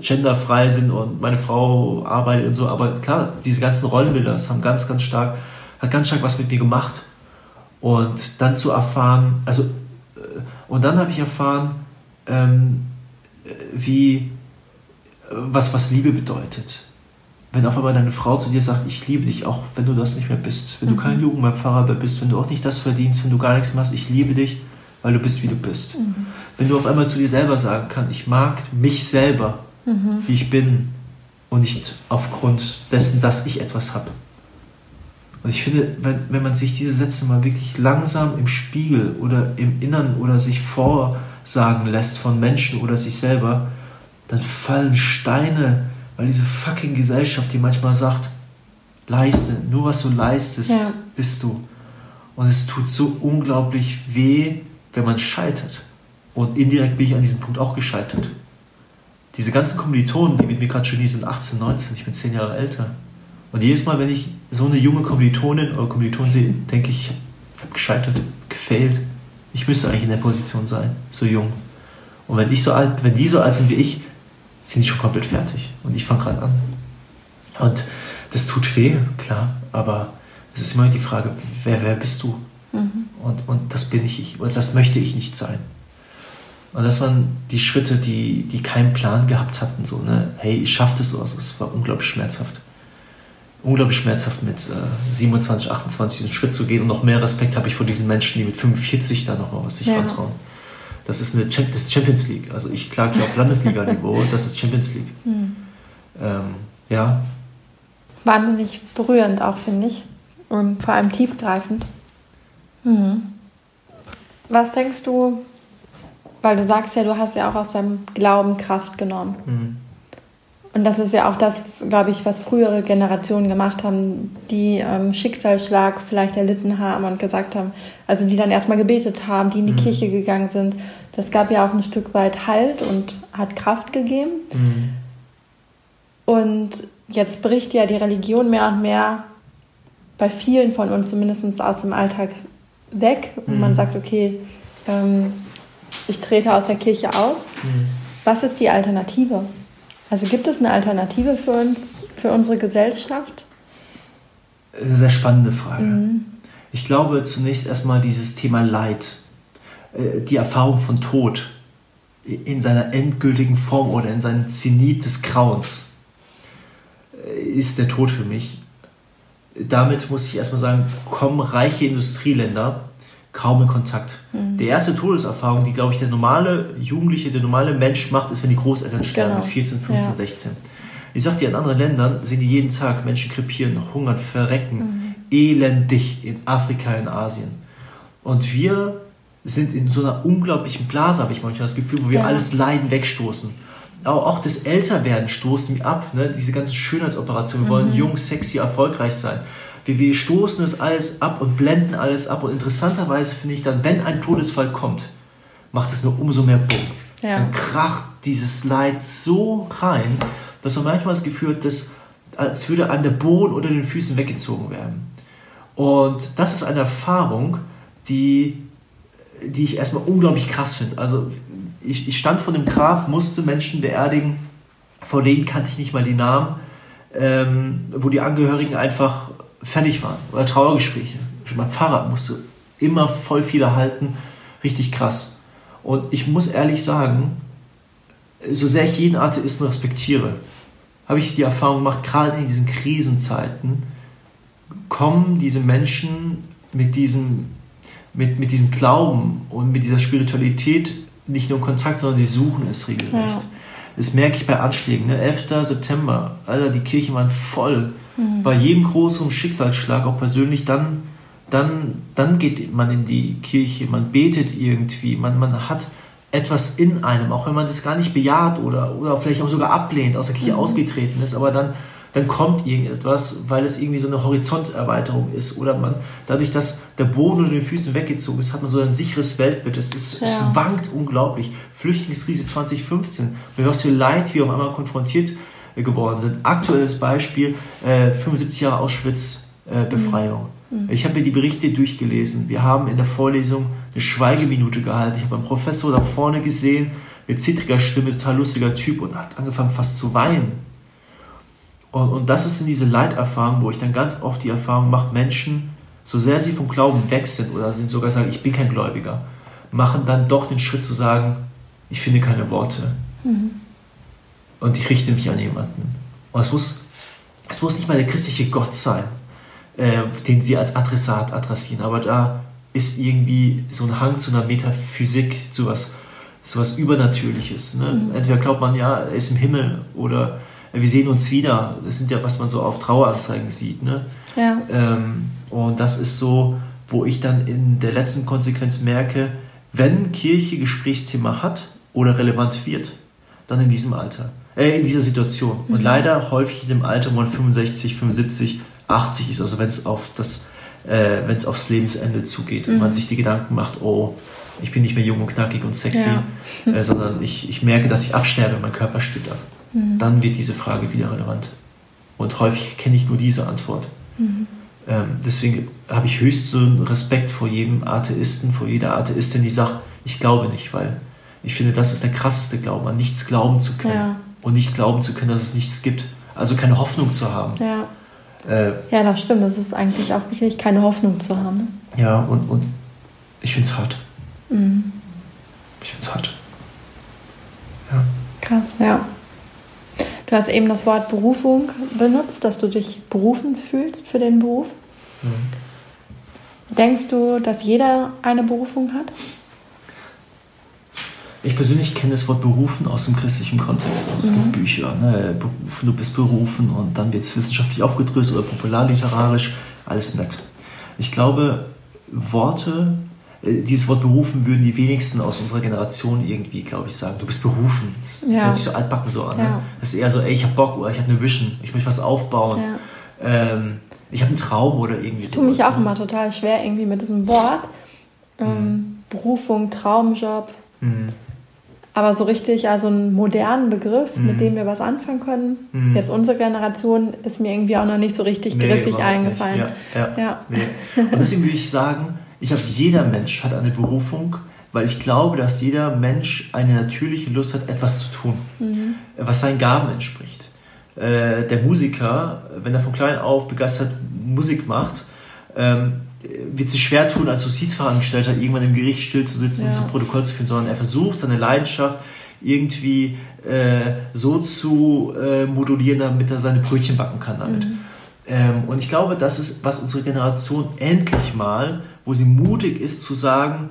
S2: genderfrei sind und meine Frau arbeitet und so. Aber klar, diese ganzen Rollenbilder, das haben ganz, ganz stark, hat ganz stark was mit mir gemacht. Und dann zu erfahren, also, äh, und dann habe ich erfahren, ähm, wie, was, was Liebe bedeutet wenn auf einmal deine Frau zu dir sagt, ich liebe dich, auch wenn du das nicht mehr bist, wenn mhm. du kein Jugendpfarrer mehr bist, wenn du auch nicht das verdienst, wenn du gar nichts machst, ich liebe dich, weil du bist, wie du bist. Mhm. Wenn du auf einmal zu dir selber sagen kannst, ich mag mich selber, mhm. wie ich bin und nicht aufgrund dessen, dass ich etwas habe. Und ich finde, wenn, wenn man sich diese Sätze mal wirklich langsam im Spiegel oder im Innern oder sich vorsagen lässt von Menschen oder sich selber, dann fallen Steine weil diese fucking Gesellschaft, die manchmal sagt, leiste, nur was du leistest, ja. bist du. Und es tut so unglaublich weh, wenn man scheitert. Und indirekt bin ich an diesem Punkt auch gescheitert. Diese ganzen Kommilitonen, die mit mir gerade schon hier sind, 18, 19, ich bin 10 Jahre älter. Und jedes Mal, wenn ich so eine junge Kommilitonin oder Kommiliton sehe, denke ich, ich habe gescheitert, gefailt. Ich müsste eigentlich in der Position sein, so jung. Und wenn ich so alt, wenn die so alt sind wie ich, sind die schon komplett fertig. Und ich fange gerade an. Und das tut weh, klar, aber es ist immer die Frage, wer, wer bist du? Mhm. Und, und das bin ich, ich, oder das möchte ich nicht sein. Und das waren die Schritte, die, die keinen Plan gehabt hatten, so, ne, hey, ich schaffe das so. Also, es war unglaublich schmerzhaft. Unglaublich schmerzhaft mit äh, 27, 28 diesen Schritt zu gehen und noch mehr Respekt habe ich vor diesen Menschen, die mit 45 da noch mal was sich ja. vertrauen das ist eine das ist Champions League. Also ich klage hier auf Landesliga-Niveau, das ist Champions League. Mhm. Ähm, ja.
S1: Wahnsinnig berührend auch, finde ich. Und vor allem tiefgreifend. Mhm. Was denkst du, weil du sagst ja, du hast ja auch aus deinem Glauben Kraft genommen. Mhm. Und das ist ja auch das, glaube ich, was frühere Generationen gemacht haben, die ähm, Schicksalsschlag vielleicht erlitten haben und gesagt haben, also die dann erstmal gebetet haben, die in die mhm. Kirche gegangen sind. Das gab ja auch ein Stück weit Halt und hat Kraft gegeben. Mhm. Und jetzt bricht ja die Religion mehr und mehr bei vielen von uns zumindest aus dem Alltag weg. Und mhm. man sagt, okay, ähm, ich trete aus der Kirche aus. Mhm. Was ist die Alternative? Also gibt es eine Alternative für uns, für unsere Gesellschaft?
S2: Eine sehr spannende Frage. Mhm. Ich glaube zunächst erstmal dieses Thema Leid, äh, die Erfahrung von Tod in seiner endgültigen Form oder in seinem Zenit des Grauens äh, ist der Tod für mich. Damit muss ich erstmal sagen, kommen reiche Industrieländer kaum in Kontakt. Mhm. Die erste Todeserfahrung, die, glaube ich, der normale Jugendliche, der normale Mensch macht, ist, wenn die Großeltern sterben genau. mit 14, 15, ja. 16. Ich sage dir, in anderen Ländern sehen die jeden Tag Menschen krepieren, hungern, verrecken, mhm. elendig in Afrika, in Asien. Und wir sind in so einer unglaublichen Blase, habe ich manchmal das Gefühl, wo wir ja. alles Leiden wegstoßen. Auch, auch das Älterwerden stoßen wir ab, ne? diese ganzen Schönheitsoperationen. Wir mhm. wollen jung, sexy, erfolgreich sein. Wir, wir stoßen es alles ab und blenden alles ab. Und interessanterweise finde ich dann, wenn ein Todesfall kommt, macht es nur umso mehr Bumm. Ja. Dann kracht dieses Leid so rein, dass man manchmal das Gefühl hat, dass, als würde einem der Boden unter den Füßen weggezogen werden. Und das ist eine Erfahrung, die, die ich erstmal unglaublich krass finde. Also ich, ich stand vor dem Grab, musste Menschen beerdigen, vor denen kannte ich nicht mal die Namen, ähm, wo die Angehörigen einfach fertig waren oder Trauergespräche. Mein Pfarrer musste immer voll viel erhalten, richtig krass. Und ich muss ehrlich sagen, so sehr ich jeden Atheisten respektiere, habe ich die Erfahrung gemacht, gerade in diesen Krisenzeiten kommen diese Menschen mit diesem, mit, mit diesem Glauben und mit dieser Spiritualität nicht nur in Kontakt, sondern sie suchen es regelrecht. Ja. Das merke ich bei Anschlägen. Ne? 11. September, Alter, die Kirchen waren voll mhm. bei jedem großen Schicksalsschlag, auch persönlich, dann, dann, dann geht man in die Kirche, man betet irgendwie, man, man hat etwas in einem, auch wenn man das gar nicht bejaht oder, oder vielleicht auch sogar ablehnt, aus der Kirche mhm. ausgetreten ist, aber dann, dann kommt irgendetwas, weil es irgendwie so eine Horizonterweiterung ist. Oder man, dadurch, dass der Boden unter den Füßen weggezogen ist, hat man so ein sicheres Weltbild. Es, ist, ja. es wankt unglaublich. Flüchtlingskrise 2015, mit was für Leid wir auf einmal konfrontiert äh, geworden sind. Aktuelles Beispiel, äh, 75 Jahre Auschwitz-Befreiung. Äh, mhm. Ich habe mir die Berichte durchgelesen. Wir haben in der Vorlesung eine Schweigeminute gehalten. Ich habe einen Professor da vorne gesehen, mit zittriger Stimme, total lustiger Typ und hat angefangen fast zu weinen und, und das ist in diese Leiterfahrung, wo ich dann ganz oft die Erfahrung mache, Menschen, so sehr sie vom Glauben weg sind oder sind sogar sagen, ich bin kein Gläubiger, machen dann doch den Schritt zu sagen, ich finde keine Worte. Mhm. Und ich richte mich an jemanden. Und es muss, es muss nicht mal der christliche Gott sein, äh, den sie als Adressat adressieren, aber da ist irgendwie so ein Hang zu einer Metaphysik, zu was, zu was Übernatürliches. Ne? Mhm. Entweder glaubt man, ja, er ist im Himmel oder wir sehen uns wieder. Das sind ja, was man so auf Traueranzeigen sieht. Ne? Ja. Ähm, und das ist so, wo ich dann in der letzten Konsequenz merke, wenn Kirche Gesprächsthema hat oder relevant wird, dann in diesem Alter, äh, in dieser Situation. Mhm. Und leider häufig in dem Alter, wo man 65, 75, 80 ist, also wenn es auf das, äh, wenn es aufs Lebensende zugeht mhm. und man sich die Gedanken macht, oh, ich bin nicht mehr jung und knackig und sexy, ja. äh, sondern ich, ich merke, dass ich absterbe, mein Körper stirbt ab mhm. dann wird diese Frage wieder relevant. Und häufig kenne ich nur diese Antwort. Mhm. Ähm, deswegen habe ich höchsten Respekt vor jedem Atheisten, vor jeder Atheistin, die sagt, ich glaube nicht, weil ich finde, das ist der krasseste Glaube, an nichts glauben zu können ja. Und nicht glauben zu können, dass es nichts gibt. Also keine Hoffnung zu haben.
S1: Ja, äh, ja das stimmt. Das ist eigentlich auch wirklich keine Hoffnung zu haben. Ne?
S2: Ja, und, und ich finde es hart. Mhm. Ich finde es hart.
S1: Ja. Krass, ja. Du hast eben das Wort Berufung benutzt, dass du dich berufen fühlst für den Beruf. Mhm. Denkst du, dass jeder eine Berufung hat?
S2: Ich persönlich kenne das Wort berufen aus dem christlichen Kontext. Also es mhm. gibt Bücher, ne? berufen, du bist berufen und dann wird es wissenschaftlich aufgedröselt oder popularliterarisch, alles nett. Ich glaube, Worte äh, dieses Wort berufen würden die wenigsten aus unserer Generation irgendwie, glaube ich, sagen. Du bist berufen. Das, ja. hört sich so altbacken so an. Ne? Ja. Das ist eher so, ey, ich habe Bock oder ich habe eine Vision, ich möchte was aufbauen. Ja. Ähm, ich habe einen Traum oder irgendwie
S1: so. Ich tue mich auch ne? immer total schwer irgendwie mit diesem Wort. Ähm, mhm. Berufung, Traumjob. Mhm. Aber so richtig, also einen modernen Begriff, mhm. mit dem wir was anfangen können. Mhm. Jetzt unsere Generation ist mir irgendwie auch noch nicht so richtig nee, griffig eingefallen.
S2: Ja, ja. Nee. Und deswegen würde ich sagen, ich habe, jeder Mensch hat eine Berufung, weil ich glaube, dass jeder Mensch eine natürliche Lust hat, etwas zu tun, mhm. was seinen Gaben entspricht. Äh, der Musiker, wenn er von klein auf begeistert Musik macht, ähm, wird sich schwer tun, als Justizfachangestellter irgendwann im Gericht still zu sitzen ja. und zu Protokoll zu führen, sondern er versucht, seine Leidenschaft irgendwie äh, so zu äh, modulieren, damit er seine Brötchen backen kann damit. Mhm. Ähm, und ich glaube, das ist, was unsere Generation endlich mal wo sie mutig ist zu sagen,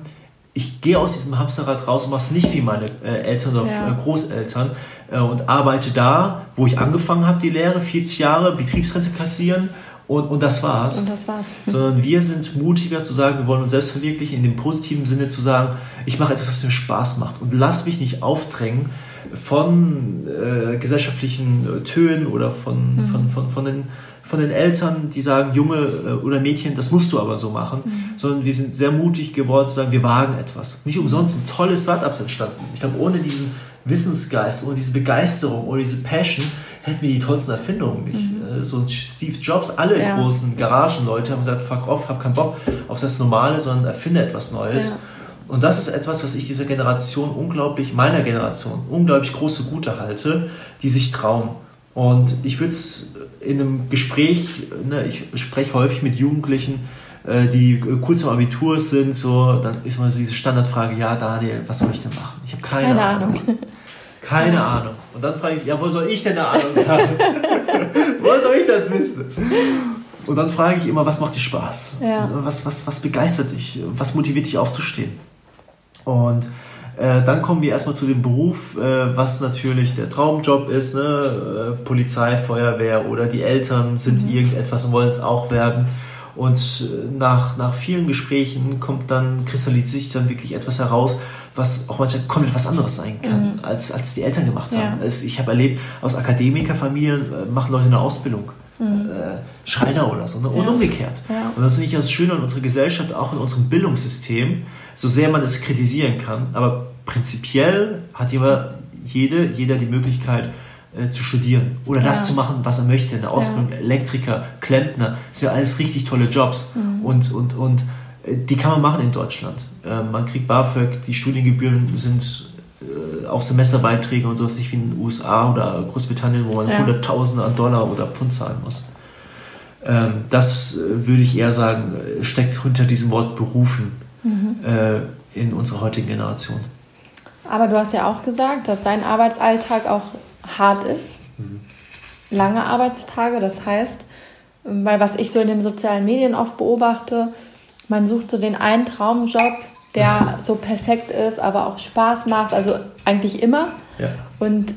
S2: ich gehe aus diesem Hamsterrad raus und mache es nicht wie meine äh, Eltern oder ja. Großeltern äh, und arbeite da, wo ich angefangen habe, die Lehre, 40 Jahre, Betriebsrente kassieren und, und das war's.
S1: Und das war's.
S2: Sondern wir sind mutiger zu sagen, wir wollen uns selbst verwirklichen, in dem positiven Sinne zu sagen, ich mache etwas, was mir Spaß macht und lass mich nicht aufdrängen von äh, gesellschaftlichen äh, Tönen oder von, mhm. von, von, von den von den Eltern, die sagen, Junge äh, oder Mädchen, das musst du aber so machen, mhm. sondern wir sind sehr mutig geworden zu sagen, wir wagen etwas. Nicht umsonst ein tolles Startups entstanden. Ich glaube, ohne diesen Wissensgeist, ohne diese Begeisterung, ohne diese Passion, hätten wir die tollsten Erfindungen nicht. Mhm. Äh, so ein Steve Jobs, alle ja. großen Garagenleute haben gesagt, fuck off, hab keinen Bock auf das Normale, sondern erfinde etwas Neues. Ja. Und das ist etwas, was ich dieser Generation unglaublich, meiner Generation, unglaublich große Gute halte, die sich trauen. Und ich würde es in einem Gespräch, ne, ich spreche häufig mit Jugendlichen, äh, die kurz im Abitur sind, so, dann ist mal so diese Standardfrage, ja Daniel, was soll ich denn machen? Ich habe keine, keine, Ahnung. Ahnung. Keine. Ahnung. Und dann frage ich, ja, wo soll ich denn eine Ahnung haben? wo soll ich das wissen? Und dann frage ich immer, was macht dir Spaß? Ja. Was, was, was begeistert dich? Was motiviert dich aufzustehen? Und äh, dann kommen wir erstmal zu dem Beruf, äh, was natürlich der Traumjob ist, ne? Äh, Polizei, Feuerwehr oder die Eltern sind mhm. irgendetwas und wollen es auch werden. Und äh, nach, nach vielen Gesprächen kommt dann, kristallisiert sich dann wirklich etwas heraus, was auch manchmal komplett was anderes sein kann, mhm. als, als die Eltern gemacht haben. Ja. Ich habe erlebt, aus Akademikerfamilien äh, machen Leute eine Ausbildung. Mhm. Äh, Schreiner oder so, ne? und ja. umgekehrt. Ja. Und das finde ich das Schöne an unserer Gesellschaft, auch in unserem Bildungssystem, so sehr man es kritisieren kann, aber prinzipiell hat jeder, jede, jeder die Möglichkeit, äh, zu studieren oder das zu machen, was er möchte. Eine Ausbildung, Elektriker, Klempner, sind ja alles richtig tolle Jobs. Mhm. Und, und, und die kann man machen in Deutschland. Ähm, man kriegt BAföG, die Studiengebühren sind äh, auch Semesterbeiträge und sowas nicht wie in den USA oder Großbritannien, wo man ja. Hunderttausende an Dollar oder Pfund zahlen muss. Ähm, das äh, würde ich eher sagen, steckt hinter diesem Wort berufen mhm. Äh, in unserer heutigen Generation.
S1: Aber du hast ja auch gesagt, dass dein Arbeitsalltag auch hart ist. Mhm. Lange Arbeitstage, das heißt, weil was ich so in den sozialen Medien oft beobachte, man sucht so den einen Traumjob, der so perfekt ist, aber auch Spaß macht, also eigentlich immer. Ja. Und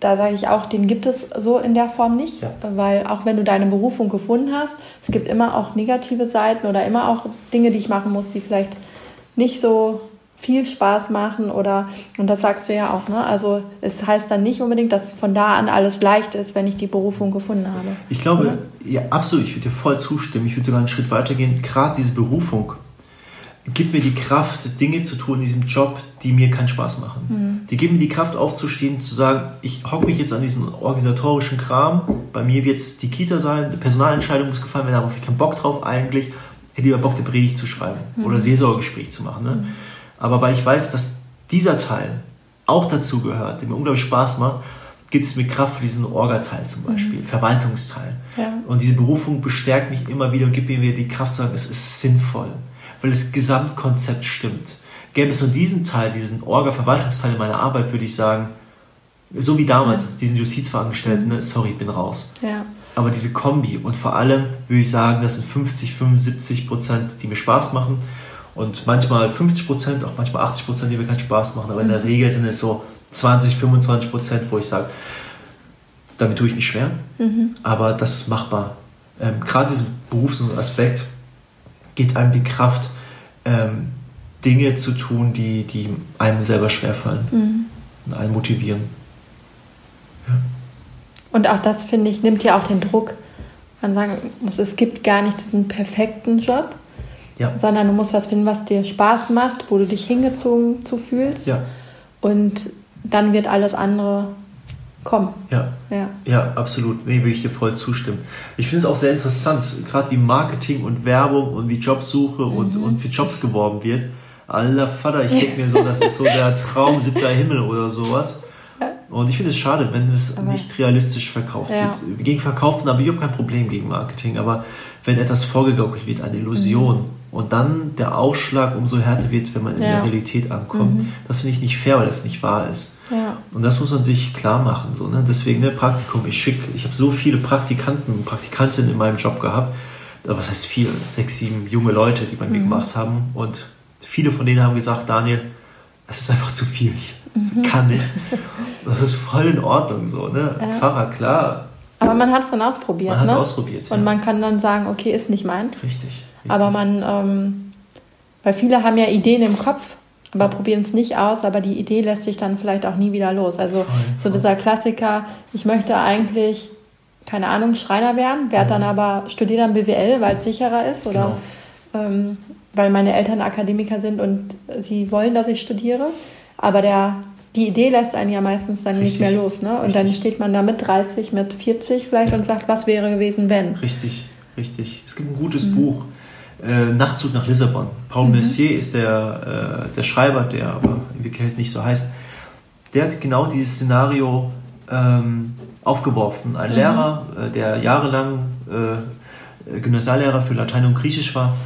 S1: da sage ich auch, den gibt es so in der Form nicht, ja. weil auch wenn du deine Berufung gefunden hast, es gibt immer auch negative Seiten oder immer auch Dinge, die ich machen muss, die vielleicht nicht so viel Spaß machen oder, und das sagst du ja auch, ne? Also es heißt dann nicht unbedingt, dass von da an alles leicht ist, wenn ich die Berufung gefunden habe.
S2: Ich glaube, oder? ja, absolut, ich würde dir voll zustimmen. Ich würde sogar einen Schritt weiter gehen. Gerade diese Berufung gibt mir die Kraft, Dinge zu tun in diesem Job, die mir keinen Spaß machen. Mhm. Die geben mir die Kraft aufzustehen, zu sagen, ich hocke mich jetzt an diesen organisatorischen Kram. Bei mir wird es die Kita sein, die Personalentscheidung muss gefallen werden, da habe ich keinen Bock drauf eigentlich. Ich hätte lieber Bock, eine Predigt zu schreiben mhm. oder Seelsorgegespräch zu machen. Ne? Mhm. Aber weil ich weiß, dass dieser Teil auch dazu gehört, der mir unglaublich Spaß macht, gibt es mir Kraft für diesen Orga-Teil zum Beispiel, mhm. Verwaltungsteil. Ja. Und diese Berufung bestärkt mich immer wieder und gibt mir wieder die Kraft zu sagen, es ist sinnvoll, weil das Gesamtkonzept stimmt. Gäbe es nur diesen Teil, diesen Orga-Verwaltungsteil in meiner Arbeit, würde ich sagen, so wie damals, ja. diesen Justizverangestellten, mhm. sorry, bin raus. Ja. Aber diese Kombi und vor allem würde ich sagen, das sind 50, 75 Prozent, die mir Spaß machen und manchmal 50 Prozent, auch manchmal 80 Prozent, die mir keinen Spaß machen. Aber in der mhm. Regel sind es so 20, 25 Prozent, wo ich sage, damit tue ich mich schwer, mhm. aber das ist machbar. Ähm, Gerade dieser Berufsaspekt gibt einem die Kraft, ähm, Dinge zu tun, die, die einem selber schwerfallen mhm. und einen motivieren.
S1: Ja. Und auch das, finde ich, nimmt ja auch den Druck. Man sagen muss, es gibt gar nicht diesen perfekten Job, ja. Sondern du musst was finden, was dir Spaß macht, wo du dich hingezogen zu fühlst. Ja. Und dann wird alles andere kommen.
S2: Ja. Ja, ja absolut. Nee, will ich dir voll zustimmen. Ich finde es auch sehr interessant, gerade wie Marketing und Werbung und wie Jobsuche mhm. und, und für Jobs geworben wird. Alter Vater, ich denke mir so, das ist so der Traum siebter Himmel oder sowas. Und ich finde es schade, wenn es aber nicht realistisch verkauft ja. wird. Gegen Verkaufen habe ich überhaupt kein Problem gegen Marketing, aber wenn etwas vorgegaukelt wird, eine Illusion, mhm und dann der Aufschlag umso härter wird, wenn man in ja. der Realität ankommt. Mhm. Das finde ich nicht fair, weil das nicht wahr ist. Ja. Und das muss man sich klar machen. So, ne? Deswegen ne, Praktikum, ich schick, ich habe so viele Praktikanten und Praktikantinnen in meinem Job gehabt. Was heißt viel? Sechs, sieben junge Leute, die bei mhm. mir gemacht haben. Und viele von denen haben gesagt, Daniel, es ist einfach zu viel. Ich mhm. kann nicht. Das ist voll in Ordnung so. Ne? Ja. Pfarrer, klar.
S1: Aber man hat es dann ausprobiert.
S2: Man hat es ne? ausprobiert.
S1: Und man kann dann sagen, okay, ist nicht meins.
S2: Richtig.
S1: Aber man, ähm, weil viele haben ja Ideen im Kopf, aber probieren es nicht aus, aber die Idee lässt sich dann vielleicht auch nie wieder los. Also voll, so dieser Klassiker, ich möchte eigentlich, keine Ahnung, Schreiner werden, werde dann aber, studiere dann BWL, weil es sicherer ist oder genau. ähm, weil meine Eltern Akademiker sind und sie wollen, dass ich studiere. Aber der, die Idee lässt einen ja meistens dann Richtig. nicht mehr los. Ne? Und Richtig. dann steht man da mit 30, mit 40 vielleicht und sagt, was wäre gewesen, wenn.
S2: Richtig, richtig. Es gibt ein gutes mhm. Buch, äh, Nachtzug nach Lissabon. Paul mhm. Messier ist der, äh, der Schreiber, der aber in Wirklichkeit nicht so heißt. Der hat genau dieses Szenario ähm, aufgeworfen. Ein mhm. Lehrer, äh, der jahrelang äh, Gymnasiallehrer für Latein und Griechisch war,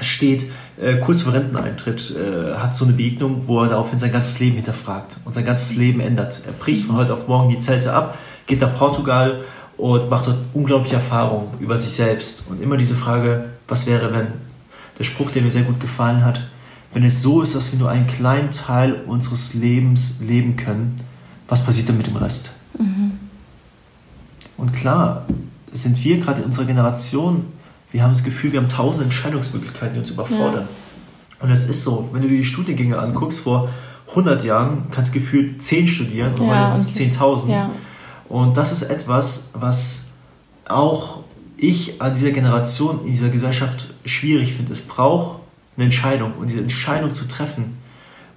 S2: steht äh, kurz vor Renteneintritt, äh, hat so eine Begegnung, wo er daraufhin sein ganzes Leben hinterfragt und sein ganzes Leben ändert. Er bricht von heute auf morgen die Zelte ab, geht nach Portugal und macht dort unglaubliche Erfahrungen über sich selbst. Und immer diese Frage, was wäre, wenn? Der Spruch, der mir sehr gut gefallen hat, wenn es so ist, dass wir nur einen kleinen Teil unseres Lebens leben können, was passiert dann mit dem Rest? Mhm. Und klar, sind wir gerade in unserer Generation, wir haben das Gefühl, wir haben tausend Entscheidungsmöglichkeiten, die uns überfordern. Ja. Und es ist so, wenn du dir die Studiengänge anguckst, vor 100 Jahren kannst du gefühlt 10 studieren und ja, heute sind es 10.000. Ja. Und das ist etwas, was auch ich an dieser Generation, in dieser Gesellschaft schwierig finde. Es braucht eine Entscheidung und diese Entscheidung zu treffen,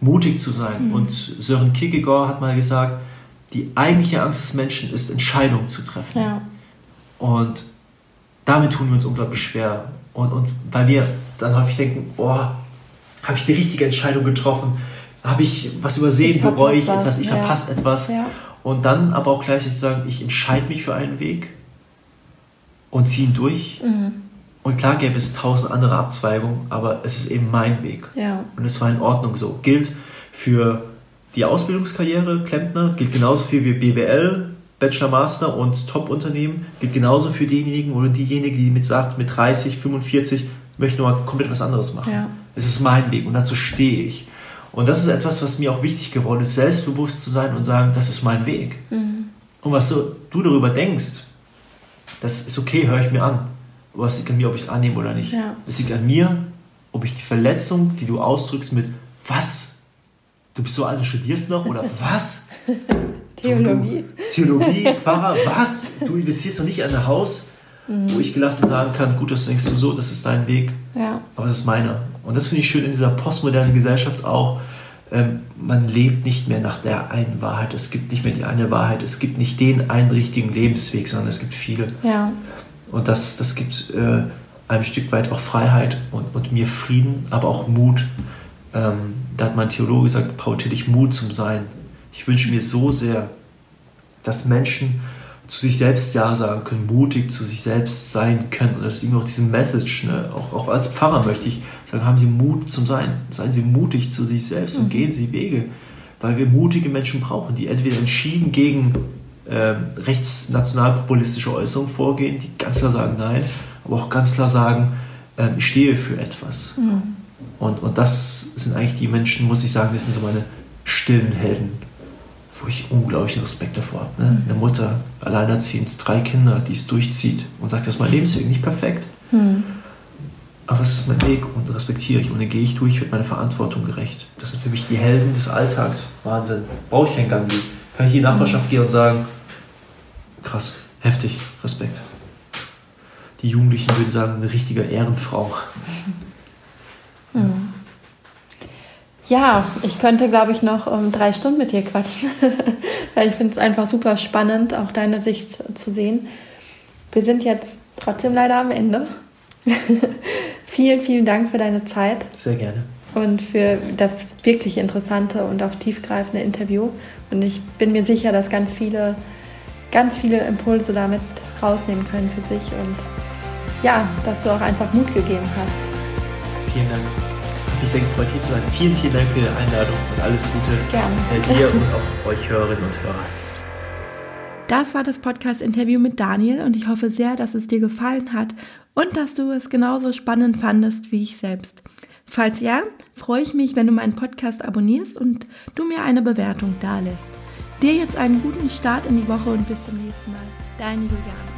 S2: mutig zu sein. Mhm. Und Sören Kierkegaard hat mal gesagt, die eigentliche Angst des Menschen ist, Entscheidungen zu treffen. Ja. Und damit tun wir uns unglaublich schwer. Und, und weil wir dann häufig denken, oh, habe ich die richtige Entscheidung getroffen? Habe ich was übersehen? Bereue ich etwas? Ich ja. verpasse etwas? Ja. Und dann aber auch gleichzeitig sagen, ich entscheide mich für einen Weg und ziehe ihn durch. Mhm. Und klar gäbe es tausend andere Abzweigungen, aber es ist eben mein Weg. Ja. Und es war in Ordnung so. Gilt für die Ausbildungskarriere, Klempner, gilt genauso viel wie BWL, Bachelor, Master und Top-Unternehmen, gilt genauso für diejenigen oder diejenige, die mit sagt, mit 30, 45 möchte nur mal komplett was anderes machen. Ja. Es ist mein Weg und dazu stehe ich. Und das ist etwas, was mir auch wichtig geworden ist, selbstbewusst zu sein und sagen, das ist mein Weg. Mhm. Und was du, du darüber denkst, das ist okay, höre ich mir an. Aber es liegt an mir, ob ich es annehme oder nicht. Ja. Es liegt an mir, ob ich die Verletzung, die du ausdrückst mit was? Du bist so alt und studierst noch? Oder was? Theologie. Theologie, Pfarrer, was? Du investierst doch nicht in ein Haus, mhm. wo ich gelassen sagen kann, gut, das denkst du so, das ist dein Weg. Ja. Aber es ist meiner. Und das finde ich schön in dieser postmodernen Gesellschaft auch. Ähm, man lebt nicht mehr nach der einen Wahrheit. Es gibt nicht mehr die eine Wahrheit. Es gibt nicht den einen richtigen Lebensweg, sondern es gibt viele. Ja. Und das, das gibt äh, ein Stück weit auch Freiheit und, und mir Frieden, aber auch Mut. Ähm, da hat mein Theologe gesagt, braucht dich Mut zum Sein. Ich wünsche mir so sehr, dass Menschen zu sich selbst Ja sagen können, mutig zu sich selbst sein können. Und das ist irgendwie auch diese Message. Ne? Auch, auch als Pfarrer möchte ich sagen, haben Sie Mut zum Sein. Seien Sie mutig zu sich selbst mhm. und gehen Sie Wege. Weil wir mutige Menschen brauchen, die entweder entschieden gegen äh, rechtsnationalpopulistische Äußerungen vorgehen, die ganz klar sagen Nein, aber auch ganz klar sagen, äh, ich stehe für etwas. Mhm. Und, und das sind eigentlich die Menschen, muss ich sagen, das sind so meine stillen Helden wo ich unglaublichen Respekt davor habe. Ne? Eine Mutter, alleinerziehend, drei Kinder, die es durchzieht und sagt, das ist mein Lebensweg, nicht perfekt. Mhm. Aber es ist mein Weg und respektiere ich und dann gehe ich durch, wird meine Verantwortung gerecht. Das sind für mich die Helden des Alltags. Wahnsinn. Brauche ich kein Gandhi. Kann ich in die Nachbarschaft gehen und sagen, krass, heftig, Respekt. Die Jugendlichen würden sagen, eine richtige Ehrenfrau.
S1: Mhm. Ja, ich könnte, glaube ich, noch um drei Stunden mit dir quatschen, weil ich finde es einfach super spannend, auch deine Sicht zu sehen. Wir sind jetzt trotzdem leider am Ende. vielen, vielen Dank für deine Zeit.
S2: Sehr gerne.
S1: Und für das wirklich interessante und auch tiefgreifende Interview. Und ich bin mir sicher, dass ganz viele, ganz viele Impulse damit rausnehmen können für sich. Und ja, dass du auch einfach Mut gegeben hast.
S2: Vielen Dank sehr gefreut, hier zu sein. Vielen, vielen Dank für die Einladung und alles Gute Gerne. dir und auch euch Hörerinnen und Hörer.
S1: Das war das Podcast-Interview mit Daniel und ich hoffe sehr, dass es dir gefallen hat und dass du es genauso spannend fandest wie ich selbst. Falls ja, freue ich mich, wenn du meinen Podcast abonnierst und du mir eine Bewertung dalässt. Dir jetzt einen guten Start in die Woche und bis zum nächsten Mal. Deine Juliane.